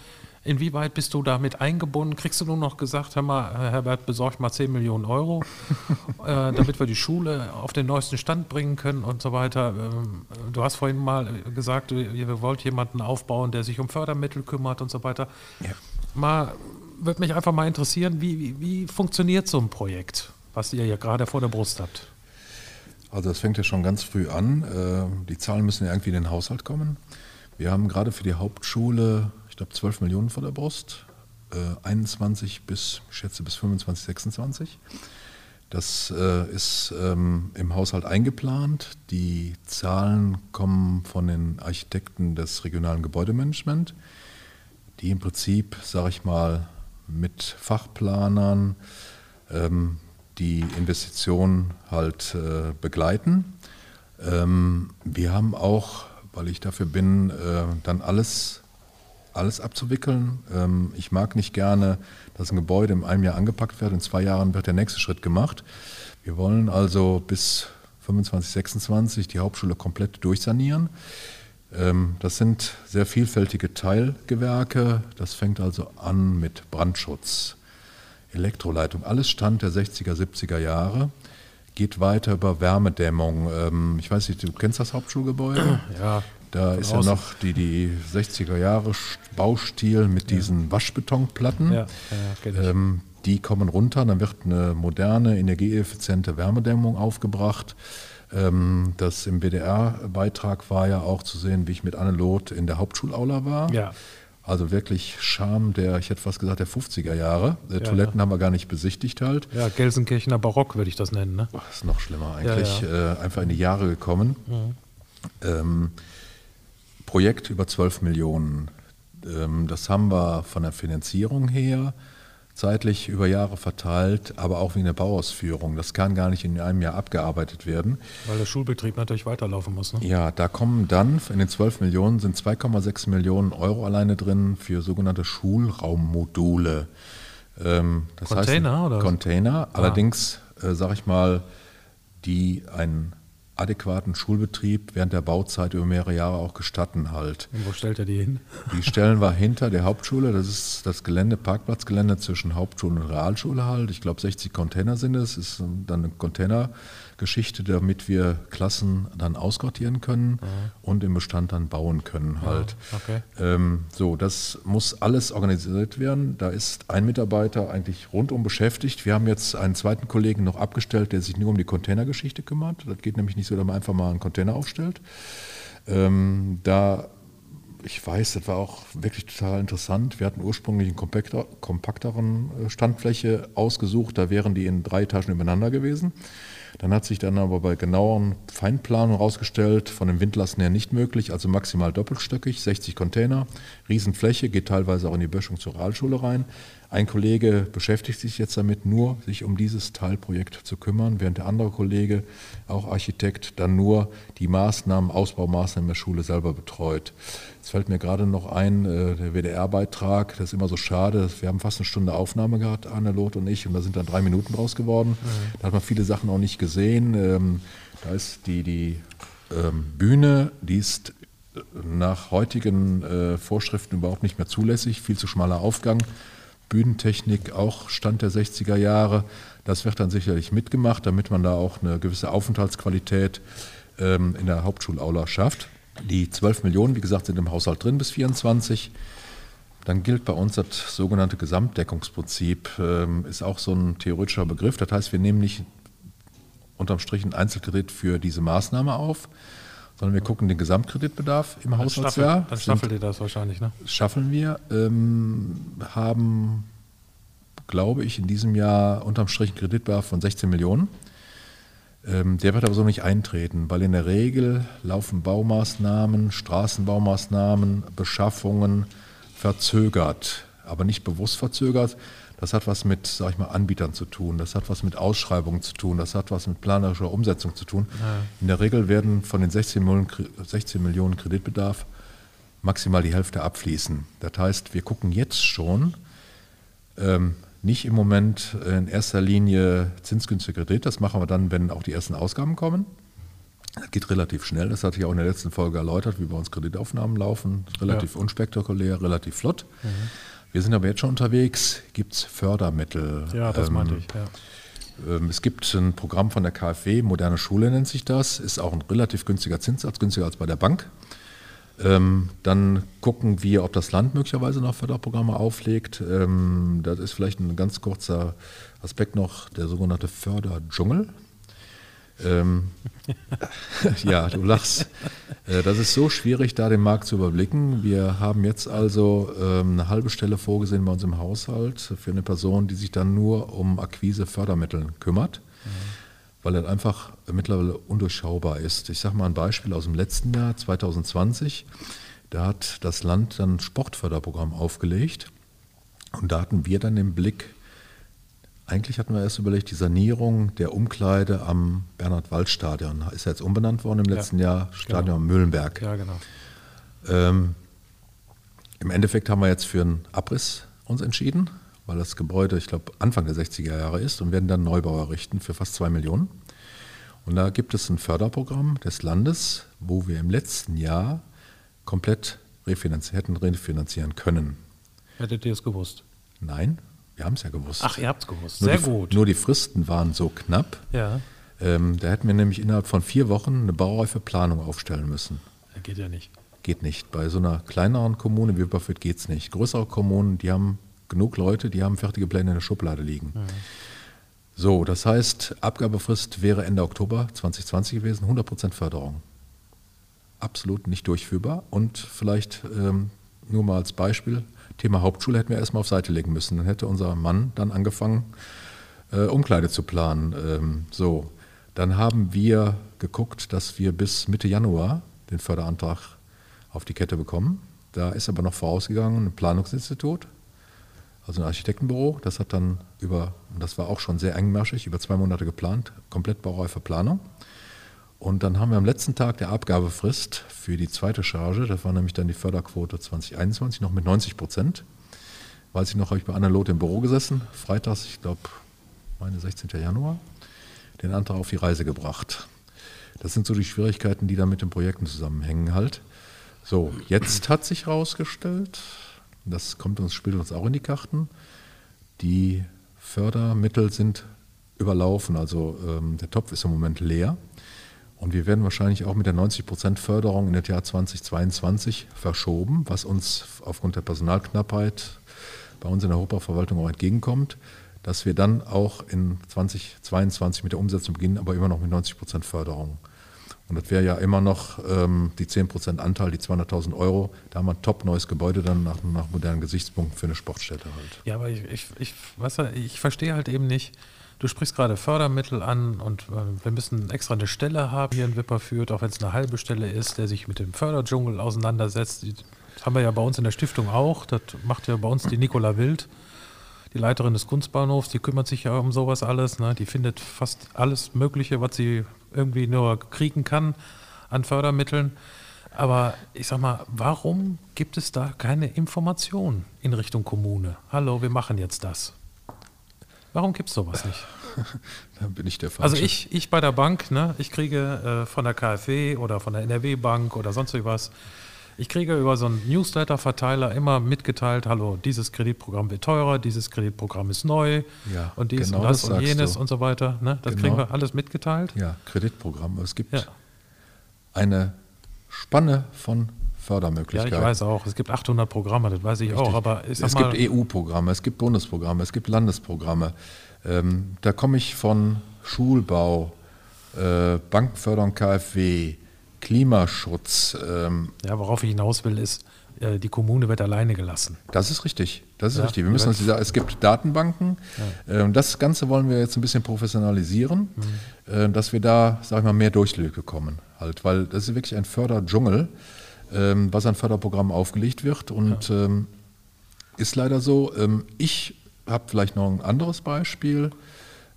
Inwieweit bist du damit eingebunden? Kriegst du nur noch gesagt, hör mal, Herbert, besorgt mal 10 Millionen Euro, äh, damit wir die Schule auf den neuesten Stand bringen können und so weiter. Ähm, du hast vorhin mal gesagt, ihr wollt jemanden aufbauen, der sich um Fördermittel kümmert und so weiter. Ja. Mal würde mich einfach mal interessieren, wie, wie, wie funktioniert so ein Projekt, was ihr ja gerade vor der Brust habt? Also das fängt ja schon ganz früh an. Äh, die Zahlen müssen ja irgendwie in den Haushalt kommen. Wir haben gerade für die Hauptschule, ich glaube, 12 Millionen vor der Brust, 21 äh, bis, ich schätze, bis 25, 26. Das äh, ist ähm, im Haushalt eingeplant. Die Zahlen kommen von den Architekten des regionalen Gebäudemanagement, die im Prinzip, sage ich mal, mit Fachplanern ähm, die Investition halt äh, begleiten. Ähm, wir haben auch, weil ich dafür bin, äh, dann alles, alles abzuwickeln. Ähm, ich mag nicht gerne, dass ein Gebäude in einem Jahr angepackt wird, in zwei Jahren wird der nächste Schritt gemacht. Wir wollen also bis 25, 26 die Hauptschule komplett durchsanieren. Ähm, das sind sehr vielfältige Teilgewerke. Das fängt also an mit Brandschutz, Elektroleitung, alles Stand der 60er, 70er Jahre. Geht weiter über Wärmedämmung. Ähm, ich weiß nicht, du kennst das Hauptschulgebäude? Ja. Da ist ja noch die, die 60er Jahre Baustil mit diesen Waschbetonplatten. Ja, ja, ähm, die kommen runter, dann wird eine moderne, energieeffiziente Wärmedämmung aufgebracht. Ähm, das im BDR-Beitrag war ja auch zu sehen, wie ich mit Anne Loth in der Hauptschulaula war. Ja. Also wirklich Charme der, ich hätte fast gesagt, der 50er Jahre. Ja, Toiletten ja. haben wir gar nicht besichtigt halt. Ja, Gelsenkirchener Barock würde ich das nennen. Ne? Ach, ist noch schlimmer eigentlich. Ja, äh, einfach in die Jahre gekommen. Mhm. Ähm, Projekt über 12 Millionen. Ähm, das haben wir von der Finanzierung her zeitlich über Jahre verteilt, aber auch wie eine Bauausführung. Das kann gar nicht in einem Jahr abgearbeitet werden. Weil der Schulbetrieb natürlich weiterlaufen muss. Ne? Ja, da kommen dann, in den 12 Millionen sind 2,6 Millionen Euro alleine drin für sogenannte Schulraummodule. Ähm, Container? Heißt, oder? Container, ah. allerdings, äh, sage ich mal, die ein adäquaten Schulbetrieb während der Bauzeit über mehrere Jahre auch gestatten halt. Und wo stellt er die hin? Die stellen wir hinter der Hauptschule. Das ist das Gelände, Parkplatzgelände zwischen Hauptschule und Realschule halt. Ich glaube 60 Container sind es. Ist dann eine Container Geschichte, damit wir Klassen dann ausquartieren können mhm. und im Bestand dann bauen können halt. Ja, okay. ähm, so, das muss alles organisiert werden. Da ist ein Mitarbeiter eigentlich rundum beschäftigt. Wir haben jetzt einen zweiten Kollegen noch abgestellt, der sich nur um die Containergeschichte kümmert. Das geht nämlich nicht so, dass man einfach mal einen Container aufstellt. Ähm, da ich weiß, das war auch wirklich total interessant. Wir hatten ursprünglich eine kompakteren äh, Standfläche ausgesucht. Da wären die in drei Etagen übereinander gewesen. Dann hat sich dann aber bei genaueren Feinplanungen herausgestellt, von den Windlasten her nicht möglich, also maximal doppelstöckig, 60 Container, Riesenfläche, geht teilweise auch in die Böschung zur Realschule rein. Ein Kollege beschäftigt sich jetzt damit, nur sich um dieses Teilprojekt zu kümmern, während der andere Kollege, auch Architekt, dann nur die Maßnahmen, Ausbaumaßnahmen der Schule selber betreut. Es fällt mir gerade noch ein, äh, der WDR-Beitrag, das ist immer so schade. Wir haben fast eine Stunde Aufnahme gehabt, Arne Loth und ich, und da sind dann drei Minuten draus geworden. Mhm. Da hat man viele Sachen auch nicht gesehen. Ähm, da ist die, die ähm, Bühne, die ist äh, nach heutigen äh, Vorschriften überhaupt nicht mehr zulässig, viel zu schmaler Aufgang. Bühnentechnik, auch Stand der 60er Jahre. Das wird dann sicherlich mitgemacht, damit man da auch eine gewisse Aufenthaltsqualität ähm, in der Hauptschulaula schafft. Die 12 Millionen, wie gesagt, sind im Haushalt drin bis 24. Dann gilt bei uns das sogenannte Gesamtdeckungsprinzip, ähm, ist auch so ein theoretischer Begriff. Das heißt, wir nehmen nicht unterm Strich einen Einzelkredit für diese Maßnahme auf, sondern wir gucken den Gesamtkreditbedarf im dann Haushaltsjahr. dann staffelt ihr das wahrscheinlich, ne? Schaffeln wir. Ähm, haben, glaube ich, in diesem Jahr unterm Strich einen Kreditbedarf von 16 Millionen. Ähm, der wird aber so nicht eintreten, weil in der Regel laufen Baumaßnahmen, Straßenbaumaßnahmen, Beschaffungen verzögert, aber nicht bewusst verzögert, das hat was mit, sag ich mal, Anbietern zu tun, das hat was mit Ausschreibungen zu tun, das hat was mit planerischer Umsetzung zu tun. Ja. In der Regel werden von den 16 Millionen, 16 Millionen Kreditbedarf maximal die Hälfte abfließen. Das heißt, wir gucken jetzt schon, ähm, nicht im Moment in erster Linie zinsgünstige Kredit, das machen wir dann, wenn auch die ersten Ausgaben kommen. Das geht relativ schnell, das hatte ich auch in der letzten Folge erläutert, wie bei uns Kreditaufnahmen laufen. Relativ ja. unspektakulär, relativ flott. Mhm. Wir sind aber jetzt schon unterwegs. Gibt es Fördermittel? Ja, das ähm, meinte ich. Ja. Ähm, es gibt ein Programm von der KfW, Moderne Schule nennt sich das. Ist auch ein relativ günstiger Zinssatz, günstiger als bei der Bank. Ähm, dann gucken wir, ob das Land möglicherweise noch Förderprogramme auflegt. Ähm, das ist vielleicht ein ganz kurzer Aspekt noch, der sogenannte Förderdschungel. Ähm, ja, du lachst. Äh, das ist so schwierig, da den Markt zu überblicken. Wir haben jetzt also ähm, eine halbe Stelle vorgesehen bei uns im Haushalt für eine Person, die sich dann nur um Akquise Fördermittel kümmert, mhm. weil er einfach mittlerweile undurchschaubar ist. Ich sage mal ein Beispiel aus dem letzten Jahr, 2020. Da hat das Land dann ein Sportförderprogramm aufgelegt und da hatten wir dann den Blick, eigentlich hatten wir erst überlegt, die Sanierung der Umkleide am Bernhard-Wald-Stadion. Ist ja jetzt umbenannt worden im letzten ja, Jahr, Stadion genau. Mühlenberg. Ja, genau. Ähm, Im Endeffekt haben wir jetzt für einen Abriss uns entschieden, weil das Gebäude, ich glaube, Anfang der 60er Jahre ist und werden dann Neubau errichten für fast zwei Millionen. Und da gibt es ein Förderprogramm des Landes, wo wir im letzten Jahr komplett refinanzi hätten refinanzieren können. Hättet ihr es gewusst? Nein, wir haben es ja gewusst. Ach, ihr habt es gewusst. Nur Sehr die, gut. Nur die Fristen waren so knapp. Ja. Ähm, da hätten wir nämlich innerhalb von vier Wochen eine baureife Planung aufstellen müssen. Geht ja nicht. Geht nicht. Bei so einer kleineren Kommune wie Wipperfürth geht es nicht. Größere Kommunen, die haben genug Leute, die haben fertige Pläne in der Schublade liegen. Mhm. So, das heißt, Abgabefrist wäre Ende Oktober 2020 gewesen, 100% Förderung. Absolut nicht durchführbar. Und vielleicht ähm, nur mal als Beispiel, Thema Hauptschule hätten wir erstmal auf Seite legen müssen. Dann hätte unser Mann dann angefangen, äh, Umkleide zu planen. Ähm, so, dann haben wir geguckt, dass wir bis Mitte Januar den Förderantrag auf die Kette bekommen. Da ist aber noch vorausgegangen ein Planungsinstitut, also ein Architektenbüro. Das hat dann über, und das war auch schon sehr engmaschig, über zwei Monate geplant, komplett baureife Planung. Und dann haben wir am letzten Tag der Abgabefrist für die zweite Charge, das war nämlich dann die Förderquote 2021, noch mit 90 Prozent. Weiß ich noch, habe ich bei Anna Loth im Büro gesessen, freitags, ich glaube, meine 16. Januar, den Antrag auf die Reise gebracht. Das sind so die Schwierigkeiten, die da mit den Projekten zusammenhängen halt. So, jetzt hat sich herausgestellt, das kommt uns, spielt uns auch in die Karten, die Fördermittel sind überlaufen. Also ähm, der Topf ist im Moment leer. Und wir werden wahrscheinlich auch mit der 90% Förderung in das Jahr 2022 verschoben, was uns aufgrund der Personalknappheit bei uns in der Hochbauverwaltung auch entgegenkommt, dass wir dann auch in 2022 mit der Umsetzung beginnen, aber immer noch mit 90% Förderung. Und das wäre ja immer noch ähm, die 10% Anteil, die 200.000 Euro. Da haben wir ein top neues Gebäude dann nach, nach modernen Gesichtspunkten für eine Sportstätte halt. Ja, aber ich, ich, ich, ich verstehe halt eben nicht, du sprichst gerade Fördermittel an und äh, wir müssen extra eine Stelle haben hier in Wipperfürth, auch wenn es eine halbe Stelle ist, der sich mit dem Förderdschungel auseinandersetzt. Das haben wir ja bei uns in der Stiftung auch. Das macht ja bei uns die Nicola Wild die Leiterin des Kunstbahnhofs, die kümmert sich ja um sowas alles. Ne? Die findet fast alles Mögliche, was sie irgendwie nur kriegen kann an Fördermitteln. Aber ich sag mal, warum gibt es da keine Information in Richtung Kommune? Hallo, wir machen jetzt das. Warum gibt es sowas nicht? da bin ich der Falsche. Also ich, ich bei der Bank, ne, ich kriege äh, von der KfW oder von der NRW-Bank oder sonst was, ich kriege über so einen Newsletter-Verteiler immer mitgeteilt, hallo, dieses Kreditprogramm wird teurer, dieses Kreditprogramm ist neu ja, und dies genau und das, das und jenes du. und so weiter. Ne? Das genau. kriegen wir alles mitgeteilt. Ja, Kreditprogramm. Es gibt ja. eine Spanne von Fördermöglichkeiten. Ja, ich weiß auch. Es gibt 800 Programme, das weiß ich Richtig. auch. Aber es gibt EU-Programme, es gibt Bundesprogramme, es gibt Landesprogramme. Ähm, da komme ich von Schulbau, äh, Bankenförderung KfW, Klimaschutz. Ähm, ja, worauf ich hinaus will, ist, äh, die Kommune wird alleine gelassen. Das ist richtig. Das ist ja, richtig. Wir müssen uns es gibt Datenbanken. Ja. Äh, das Ganze wollen wir jetzt ein bisschen professionalisieren, mhm. äh, dass wir da, sag ich mal, mehr Durchläge kommen. Halt, weil das ist wirklich ein Förderdschungel, ähm, was an Förderprogrammen aufgelegt wird. Und ja. ähm, ist leider so. Ähm, ich habe vielleicht noch ein anderes Beispiel.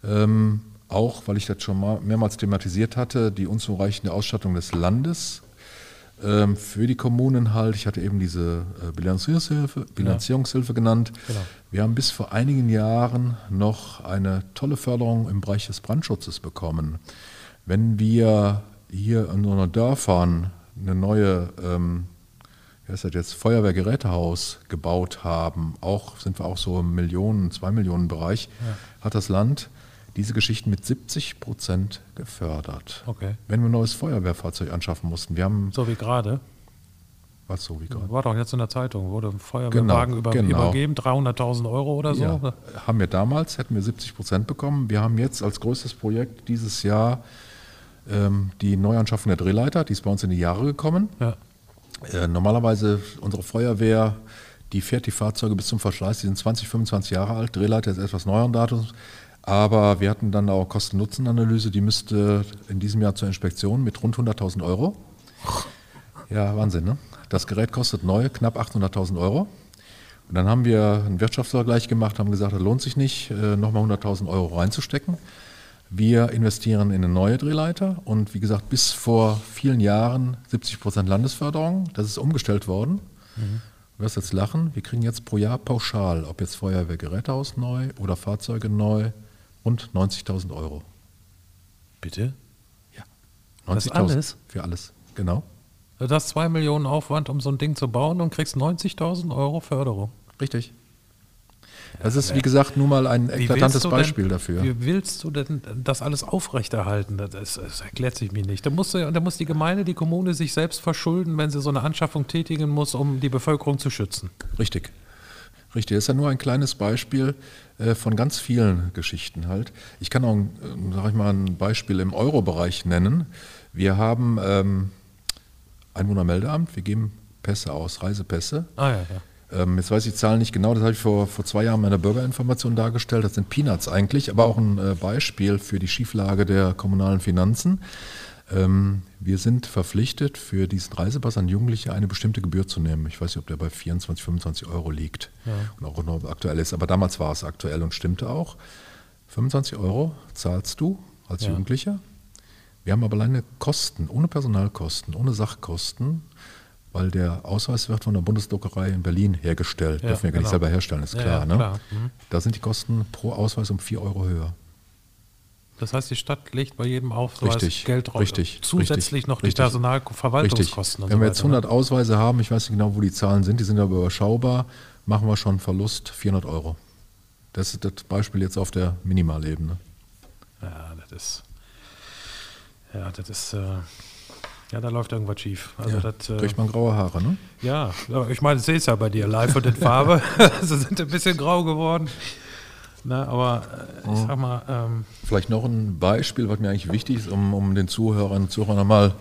Ähm, auch, weil ich das schon mal mehrmals thematisiert hatte, die unzureichende Ausstattung des Landes ähm, für die Kommunen halt. Ich hatte eben diese äh, Bilanzierungshilfe, Bilanzierungshilfe genannt. Genau. Wir haben bis vor einigen Jahren noch eine tolle Förderung im Bereich des Brandschutzes bekommen. Wenn wir hier in unseren Dörfern eine neue ähm, wie heißt das jetzt, Feuerwehrgerätehaus gebaut haben, auch sind wir auch so im Millionen, zwei Millionen Bereich, ja. hat das Land diese Geschichten mit 70 Prozent gefördert. Okay. Wenn wir ein neues Feuerwehrfahrzeug anschaffen mussten. Wir haben so wie gerade. Was so wie gerade? War doch jetzt in der Zeitung, wurde ein Feuerwehrwagen genau, über, genau. übergeben, 300.000 Euro oder so. Ja, haben wir damals, hätten wir 70 Prozent bekommen. Wir haben jetzt als größtes Projekt dieses Jahr ähm, die Neuanschaffung der Drehleiter, die ist bei uns in die Jahre gekommen. Ja. Äh, normalerweise unsere Feuerwehr, die fährt die Fahrzeuge bis zum Verschleiß, die sind 20, 25 Jahre alt. Drehleiter ist etwas neueren Datums. Aber wir hatten dann auch Kosten-Nutzen-Analyse, die müsste in diesem Jahr zur Inspektion mit rund 100.000 Euro. Ja, Wahnsinn, ne? Das Gerät kostet neu knapp 800.000 Euro. Und dann haben wir einen Wirtschaftsvergleich gemacht, haben gesagt, das lohnt sich nicht, äh, nochmal 100.000 Euro reinzustecken. Wir investieren in eine neue Drehleiter und wie gesagt, bis vor vielen Jahren 70 Prozent Landesförderung. Das ist umgestellt worden. Mhm. Du wirst jetzt lachen, wir kriegen jetzt pro Jahr pauschal, ob jetzt Feuerwehrgerätehaus neu oder Fahrzeuge neu, rund 90.000 Euro. Bitte? Ja. 90.000 alles? Für alles, genau. Du hast zwei Millionen Aufwand, um so ein Ding zu bauen und kriegst 90.000 Euro Förderung. Richtig. Das ist, wie gesagt, nur mal ein eklatantes Beispiel denn, dafür. Wie willst du denn das alles aufrechterhalten? Das, das, erklärt sich mir nicht. Da muss, da muss die Gemeinde, die Kommune sich selbst verschulden, wenn sie so eine Anschaffung tätigen muss, um die Bevölkerung zu schützen. Richtig. Richtig, das ist ja nur ein kleines Beispiel äh, von ganz vielen Geschichten halt. Ich kann auch, äh, sag ich mal, ein Beispiel im Euro-Bereich nennen. Wir haben ähm, Einwohnermeldeamt, wir geben Pässe aus, Reisepässe. Ah ja, ja. Ähm, jetzt weiß ich die Zahlen nicht genau, das habe ich vor, vor zwei Jahren in meiner Bürgerinformation dargestellt. Das sind Peanuts eigentlich, aber auch ein äh, Beispiel für die Schieflage der kommunalen Finanzen. Ähm, wir sind verpflichtet, für diesen Reisepass an Jugendliche eine bestimmte Gebühr zu nehmen. Ich weiß nicht, ob der bei 24, 25 Euro liegt ja. und auch noch aktuell ist, aber damals war es aktuell und stimmte auch. 25 Euro zahlst du als ja. Jugendlicher. Wir haben aber alleine Kosten, ohne Personalkosten, ohne Sachkosten, weil der Ausweis wird von der Bundesdruckerei in Berlin hergestellt. Ja, Dürfen wir gar genau. nicht selber herstellen, ist klar. Ne? klar. Mhm. Da sind die Kosten pro Ausweis um 4 Euro höher. Das heißt, die Stadt legt bei jedem Ausweis richtig, Geld drauf. Richtig, Zusätzlich richtig, noch die Personalverwaltungskosten. Wenn so wir jetzt 100 ne? Ausweise haben, ich weiß nicht genau, wo die Zahlen sind, die sind aber überschaubar, machen wir schon Verlust 400 Euro. Das ist das Beispiel jetzt auf der Minimalebene. Ja, das ist. Ja, das ist. Äh, ja, da läuft irgendwas schief. Also ja, das, äh, kriegt man graue Haare, ne? Ja, ich meine, ich sehe es ja bei dir live und in Farbe. Sie sind ein bisschen grau geworden. Na, aber äh, ich sag mal. Ähm, Vielleicht noch ein Beispiel, was mir eigentlich wichtig ist, um, um den Zuhörern und Zuhörern mal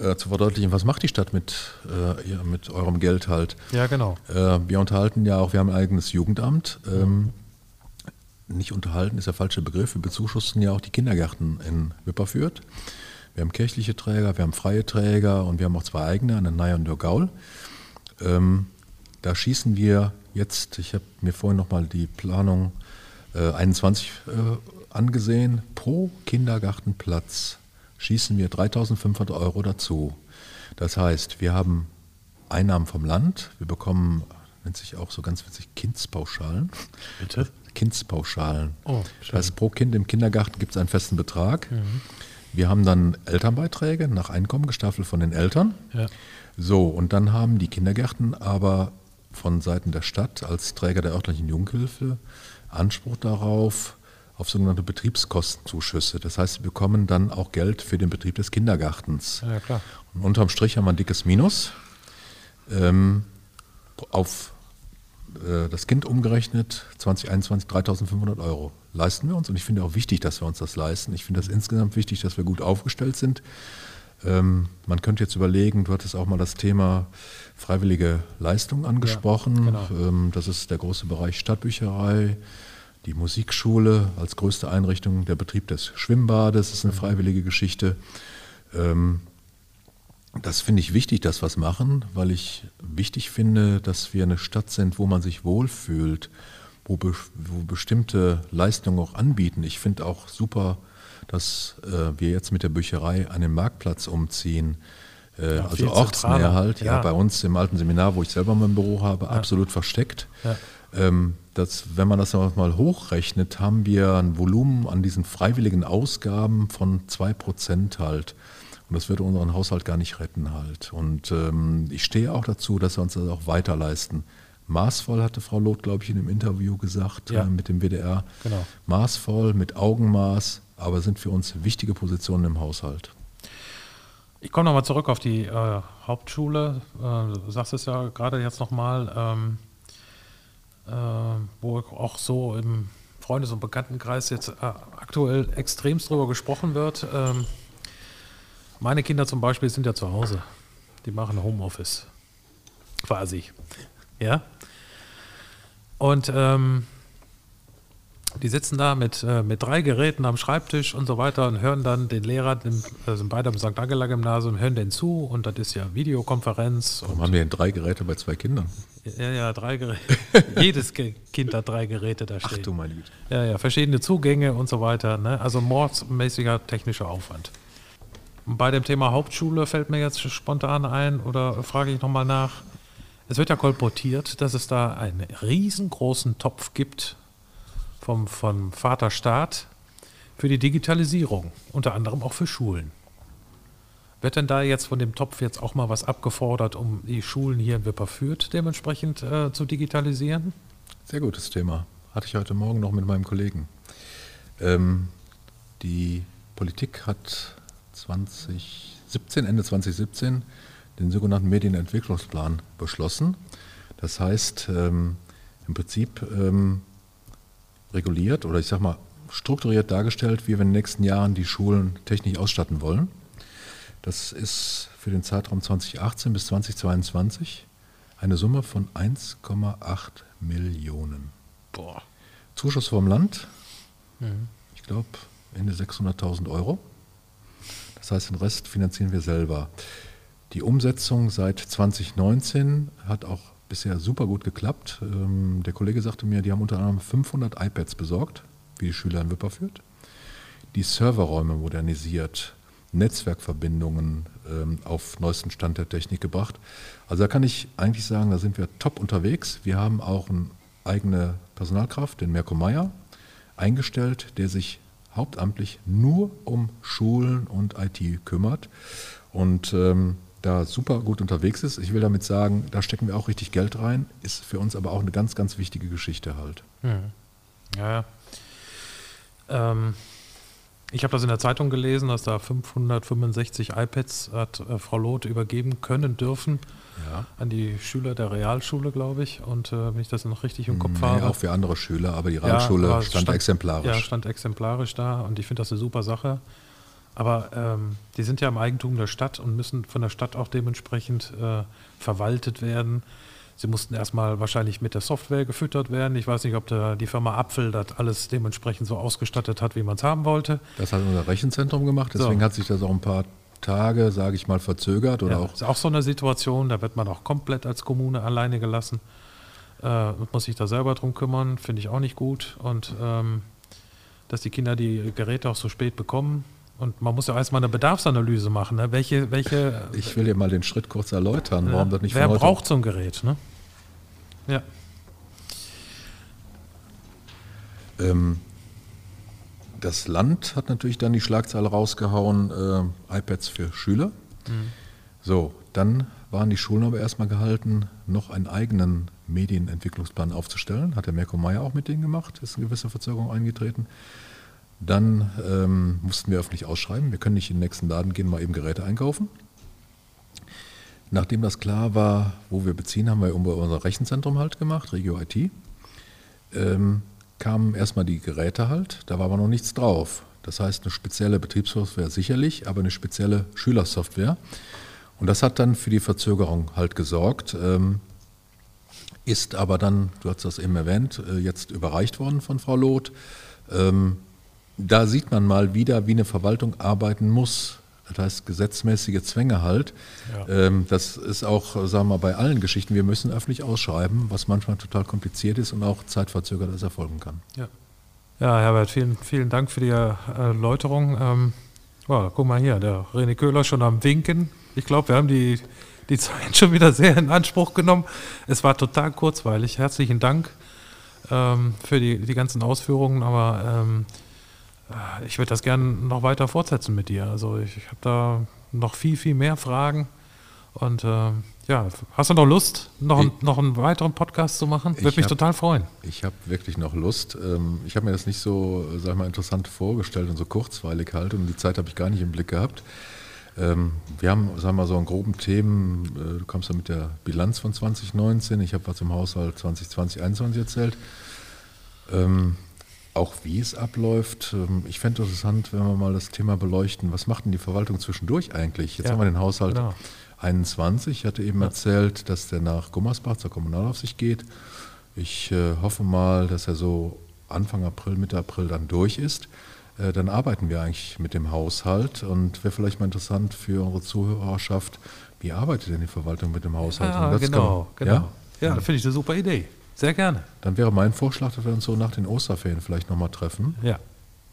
äh, zu verdeutlichen, was macht die Stadt mit, äh, ja, mit eurem Geld halt? ja, genau. Äh, wir unterhalten ja auch, wir haben ein eigenes Jugendamt. Ähm, nicht unterhalten ist der falsche Begriff. Wir bezuschussen ja auch die Kindergärten in Wipperfürth. Wir haben kirchliche Träger, wir haben freie Träger und wir haben auch zwei eigene, einen Ney und Gaul. Ähm, da schießen wir jetzt, ich habe mir vorhin nochmal die Planung äh, 21 äh, angesehen, pro Kindergartenplatz schießen wir 3500 Euro dazu. Das heißt, wir haben Einnahmen vom Land, wir bekommen, nennt sich auch so ganz witzig, Kindspauschalen. Bitte? Kindspauschalen. Oh, das heißt, pro Kind im Kindergarten gibt es einen festen Betrag. Wir haben dann Elternbeiträge nach Einkommen gestaffelt von den Eltern. Ja. So, und dann haben die Kindergärten aber von Seiten der Stadt als Träger der örtlichen Jugendhilfe Anspruch darauf, auf sogenannte Betriebskostenzuschüsse. Das heißt, sie bekommen dann auch Geld für den Betrieb des Kindergartens. Ja, klar. Und unterm Strich haben wir ein dickes Minus. Ähm, auf äh, das Kind umgerechnet 2021 3.500 Euro leisten wir uns. Und ich finde auch wichtig, dass wir uns das leisten. Ich finde das insgesamt wichtig, dass wir gut aufgestellt sind. Ähm, man könnte jetzt überlegen, du hattest auch mal das Thema freiwillige Leistung angesprochen. genau. ähm, das ist der große Bereich Stadtbücherei, die Musikschule als größte Einrichtung, der Betrieb des Schwimmbades ist eine freiwillige Geschichte. Ähm, das finde ich wichtig, dass wir es machen, weil ich wichtig finde, dass wir eine Stadt sind, wo man sich wohlfühlt, wo, be wo bestimmte Leistungen auch anbieten. Ich finde auch super, dass äh, wir jetzt mit der Bücherei an den Marktplatz umziehen. Äh, Ja, also viel Ortsnähe zentraler. halt, ja. Ja. bei uns im alten Seminar, wo ich selber mein Büro habe, absolut versteckt. Ja. Ähm, das, wenn man das mal hochrechnet, haben wir ein Volumen an diesen freiwilligen Ausgaben von 2% halt. Und das würde unseren Haushalt gar nicht retten halt. Und ähm, ich stehe auch dazu, dass wir uns das auch weiter leisten. Maßvoll hatte Frau Loth, glaube ich, in dem Interview gesagt Ja. äh, mit dem WDR. Genau. Maßvoll, mit Augenmaß, aber sind für uns wichtige Positionen im Haushalt. Ich komme nochmal zurück auf die äh, Hauptschule. Äh, du sagst es ja gerade jetzt nochmal, ähm, äh, wo auch so im Freundes- und Bekanntenkreis jetzt äh, aktuell extremst drüber gesprochen wird. Ähm, meine Kinder zum Beispiel sind ja zu Hause. Die machen Homeoffice. Quasi. Ja. Und ähm, die sitzen da mit, äh, mit drei Geräten am Schreibtisch und so weiter und hören dann den Lehrer, dem, äh, sind beide am St. Angela Gymnasium, hören den zu und das ist ja Videokonferenz. Warum Und, haben wir denn drei Geräte bei zwei Kindern? ja, ja, drei Geräte. Jedes Kind hat drei Geräte da Ach stehen. du meine Güte. Ja, ja, verschiedene Zugänge und so weiter. Ne? Also mordsmäßiger technischer Aufwand. Bei dem Thema Hauptschule fällt mir jetzt spontan ein oder frage ich nochmal nach. Es wird ja kolportiert, dass es da einen riesengroßen Topf gibt vom, vom Vaterstaat für die Digitalisierung, unter anderem auch für Schulen. Wird denn da jetzt von dem Topf jetzt auch mal was abgefordert, um die Schulen hier in Wipperfürth dementsprechend äh, zu digitalisieren? Sehr gutes Thema. Hatte ich heute Morgen noch mit meinem Kollegen. Ähm, die Politik hat 2017, Ende 2017 den sogenannten Medienentwicklungsplan beschlossen. Das heißt, ähm, im Prinzip ähm, reguliert oder ich sag mal strukturiert dargestellt, wie wir in den nächsten Jahren die Schulen technisch ausstatten wollen. Das ist für den Zeitraum 2018 bis 2022 eine Summe von 1,8 Millionen. Boah. Zuschuss vom Land, ich glaube Ende 600.000 Euro. Das heißt, den Rest finanzieren wir selber. Die Umsetzung seit 2019 hat auch bisher super gut geklappt. Ähm, der Kollege sagte mir, die haben unter anderem 500 iPads besorgt, wie die Schüler in Wipperfürth. Die Serverräume modernisiert, Netzwerkverbindungen ähm, auf neuesten Stand der Technik gebracht. Also da kann ich eigentlich sagen, da sind wir top unterwegs. Wir haben auch eine eigene Personalkraft, den Mirko Meyer, eingestellt, der sich hauptamtlich nur um Schulen und IT kümmert und ähm, da super gut unterwegs ist. Ich will damit sagen, da stecken wir auch richtig Geld rein, ist für uns aber auch eine ganz, ganz wichtige Geschichte halt. Ja, ja. Ähm, ich habe das in der Zeitung gelesen, dass da 565 iPads hat äh, Frau Loth übergeben können dürfen Ja. an die Schüler der Realschule, glaube ich. Und äh, wenn ich das noch richtig im Kopf Nee, habe. auch für andere Schüler, aber die Ja, Realschule aber es stand, exemplarisch. Ja, stand exemplarisch da und ich finde das eine super Sache. Aber ähm, die sind ja im Eigentum der Stadt und müssen von der Stadt auch dementsprechend äh, verwaltet werden. Sie mussten erstmal wahrscheinlich mit der Software gefüttert werden. Ich weiß nicht, ob da die Firma Apfel das alles dementsprechend so ausgestattet hat, wie man es haben wollte. Das hat unser Rechenzentrum gemacht, deswegen So. hat sich das auch ein paar Tage, sage ich mal, verzögert oder Ja, auch ist auch so eine Situation, da wird man auch komplett als Kommune alleine gelassen. Äh, muss sich da selber drum kümmern, finde ich auch nicht gut. Und ähm, dass die Kinder die Geräte auch so spät bekommen. Und man muss ja erstmal eine Bedarfsanalyse machen. Ne? Welche, welche, Ich will dir mal den Schritt kurz erläutern, ja, warum das nicht wer braucht so ein Gerät? Ne? Ja, Ähm, das Land hat natürlich dann die Schlagzeile rausgehauen, äh, iPads für Schüler. So, dann waren die Schulen aber erstmal gehalten, noch einen eigenen Medienentwicklungsplan aufzustellen. Hat der Mirko Meyer auch mit denen gemacht, ist eine gewisse Verzögerung eingetreten. Dann ähm, mussten wir öffentlich ausschreiben, wir können nicht in den nächsten Laden gehen, mal eben Geräte einkaufen. Nachdem das klar war, wo wir beziehen, haben wir über unser Rechenzentrum halt gemacht, Regio IT ähm, kamen erstmal die Geräte halt, da war aber noch nichts drauf. Das heißt, eine spezielle Betriebssoftware sicherlich, aber eine spezielle Schülersoftware. Und das hat dann für die Verzögerung halt gesorgt. Ähm, ist aber dann, du hast das eben erwähnt, äh, jetzt überreicht worden von Frau Loth. Ähm, da sieht man mal wieder, wie eine Verwaltung arbeiten muss. Das heißt, gesetzmäßige Zwänge halt. Ja. Ähm, das ist auch, äh, sagen wir mal, bei allen Geschichten. Wir müssen öffentlich ausschreiben, was manchmal total kompliziert ist und auch zeitverzögert das erfolgen kann. ja. Ja, Herbert, vielen, vielen Dank für die Erläuterung. Ähm, ja, guck mal hier, der René Köhler schon am Winken. Ich glaube, wir haben die, die Zeit schon wieder sehr in Anspruch genommen. Es war total kurzweilig. Herzlichen Dank ähm, für die, die ganzen Ausführungen, aber ähm, äh, ich würde das gerne noch weiter fortsetzen mit dir. Also ich, ich habe da noch viel, viel mehr Fragen. Und ähm, ja, hast du noch Lust, noch, ein, noch einen weiteren Podcast zu machen? Würde Ich mich hab- total freuen. Ich habe wirklich noch Lust. Ähm, Ich habe mir das nicht so, äh, sag ich mal, interessant vorgestellt und so kurzweilig halt und die Zeit habe ich gar nicht im Blick gehabt. Ähm, Wir haben, sagen wir mal, so einen groben Themen. äh, Du kommst ja mit der Bilanz von 2019. Ich habe was im Haushalt 2020, 2021 erzählt. Auch wie es abläuft. Ähm, Ich fände es interessant, wenn wir mal das Thema beleuchten. Was macht denn die Verwaltung zwischendurch eigentlich? Jetzt Ja, haben wir den Haushalt genau. 21. Ich hatte eben erzählt, dass der nach Gummersbach zur Kommunalaufsicht geht. Ich äh, hoffe mal, dass er so Anfang April, Mitte April dann durch ist. Äh, dann arbeiten wir eigentlich mit dem Haushalt und wäre vielleicht mal interessant für unsere Zuhörerschaft, wie arbeitet denn die Verwaltung mit dem Haushalt? Ja, genau, kann- genau. Ja? Ja, finde ich eine super Idee. Sehr gerne. Dann wäre mein Vorschlag, dass wir uns so nach den Osterferien vielleicht nochmal treffen. Ja,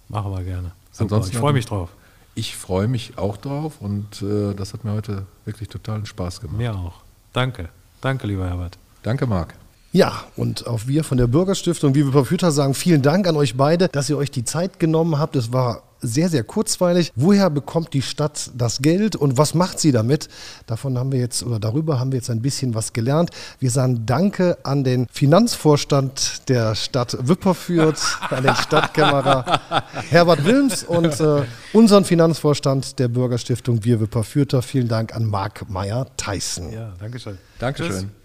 machen wir gerne. Super, Ansonsten ich freue mich drauf. Ich freue mich auch drauf und äh, das hat mir heute wirklich totalen Spaß gemacht. Mir auch. Danke. Danke, lieber Herbert. Danke, Marc. Ja, und auch wir von der Bürgerstiftung Vive Computer sagen vielen Dank an euch beide, dass ihr euch die Zeit genommen habt. Es war sehr, sehr kurzweilig. Woher bekommt die Stadt das Geld und was macht sie damit? Davon haben wir jetzt oder darüber haben wir jetzt ein bisschen was gelernt. Wir sagen Danke an den Finanzvorstand der Stadt Wipperfürth, an den Stadtkämmerer Herbert Wilms und äh, unseren Finanzvorstand der Bürgerstiftung Wir Wipperfürther. Vielen Dank an Marc Meyer-Tyson. Ja, danke schön. Dankeschön. Tschüss.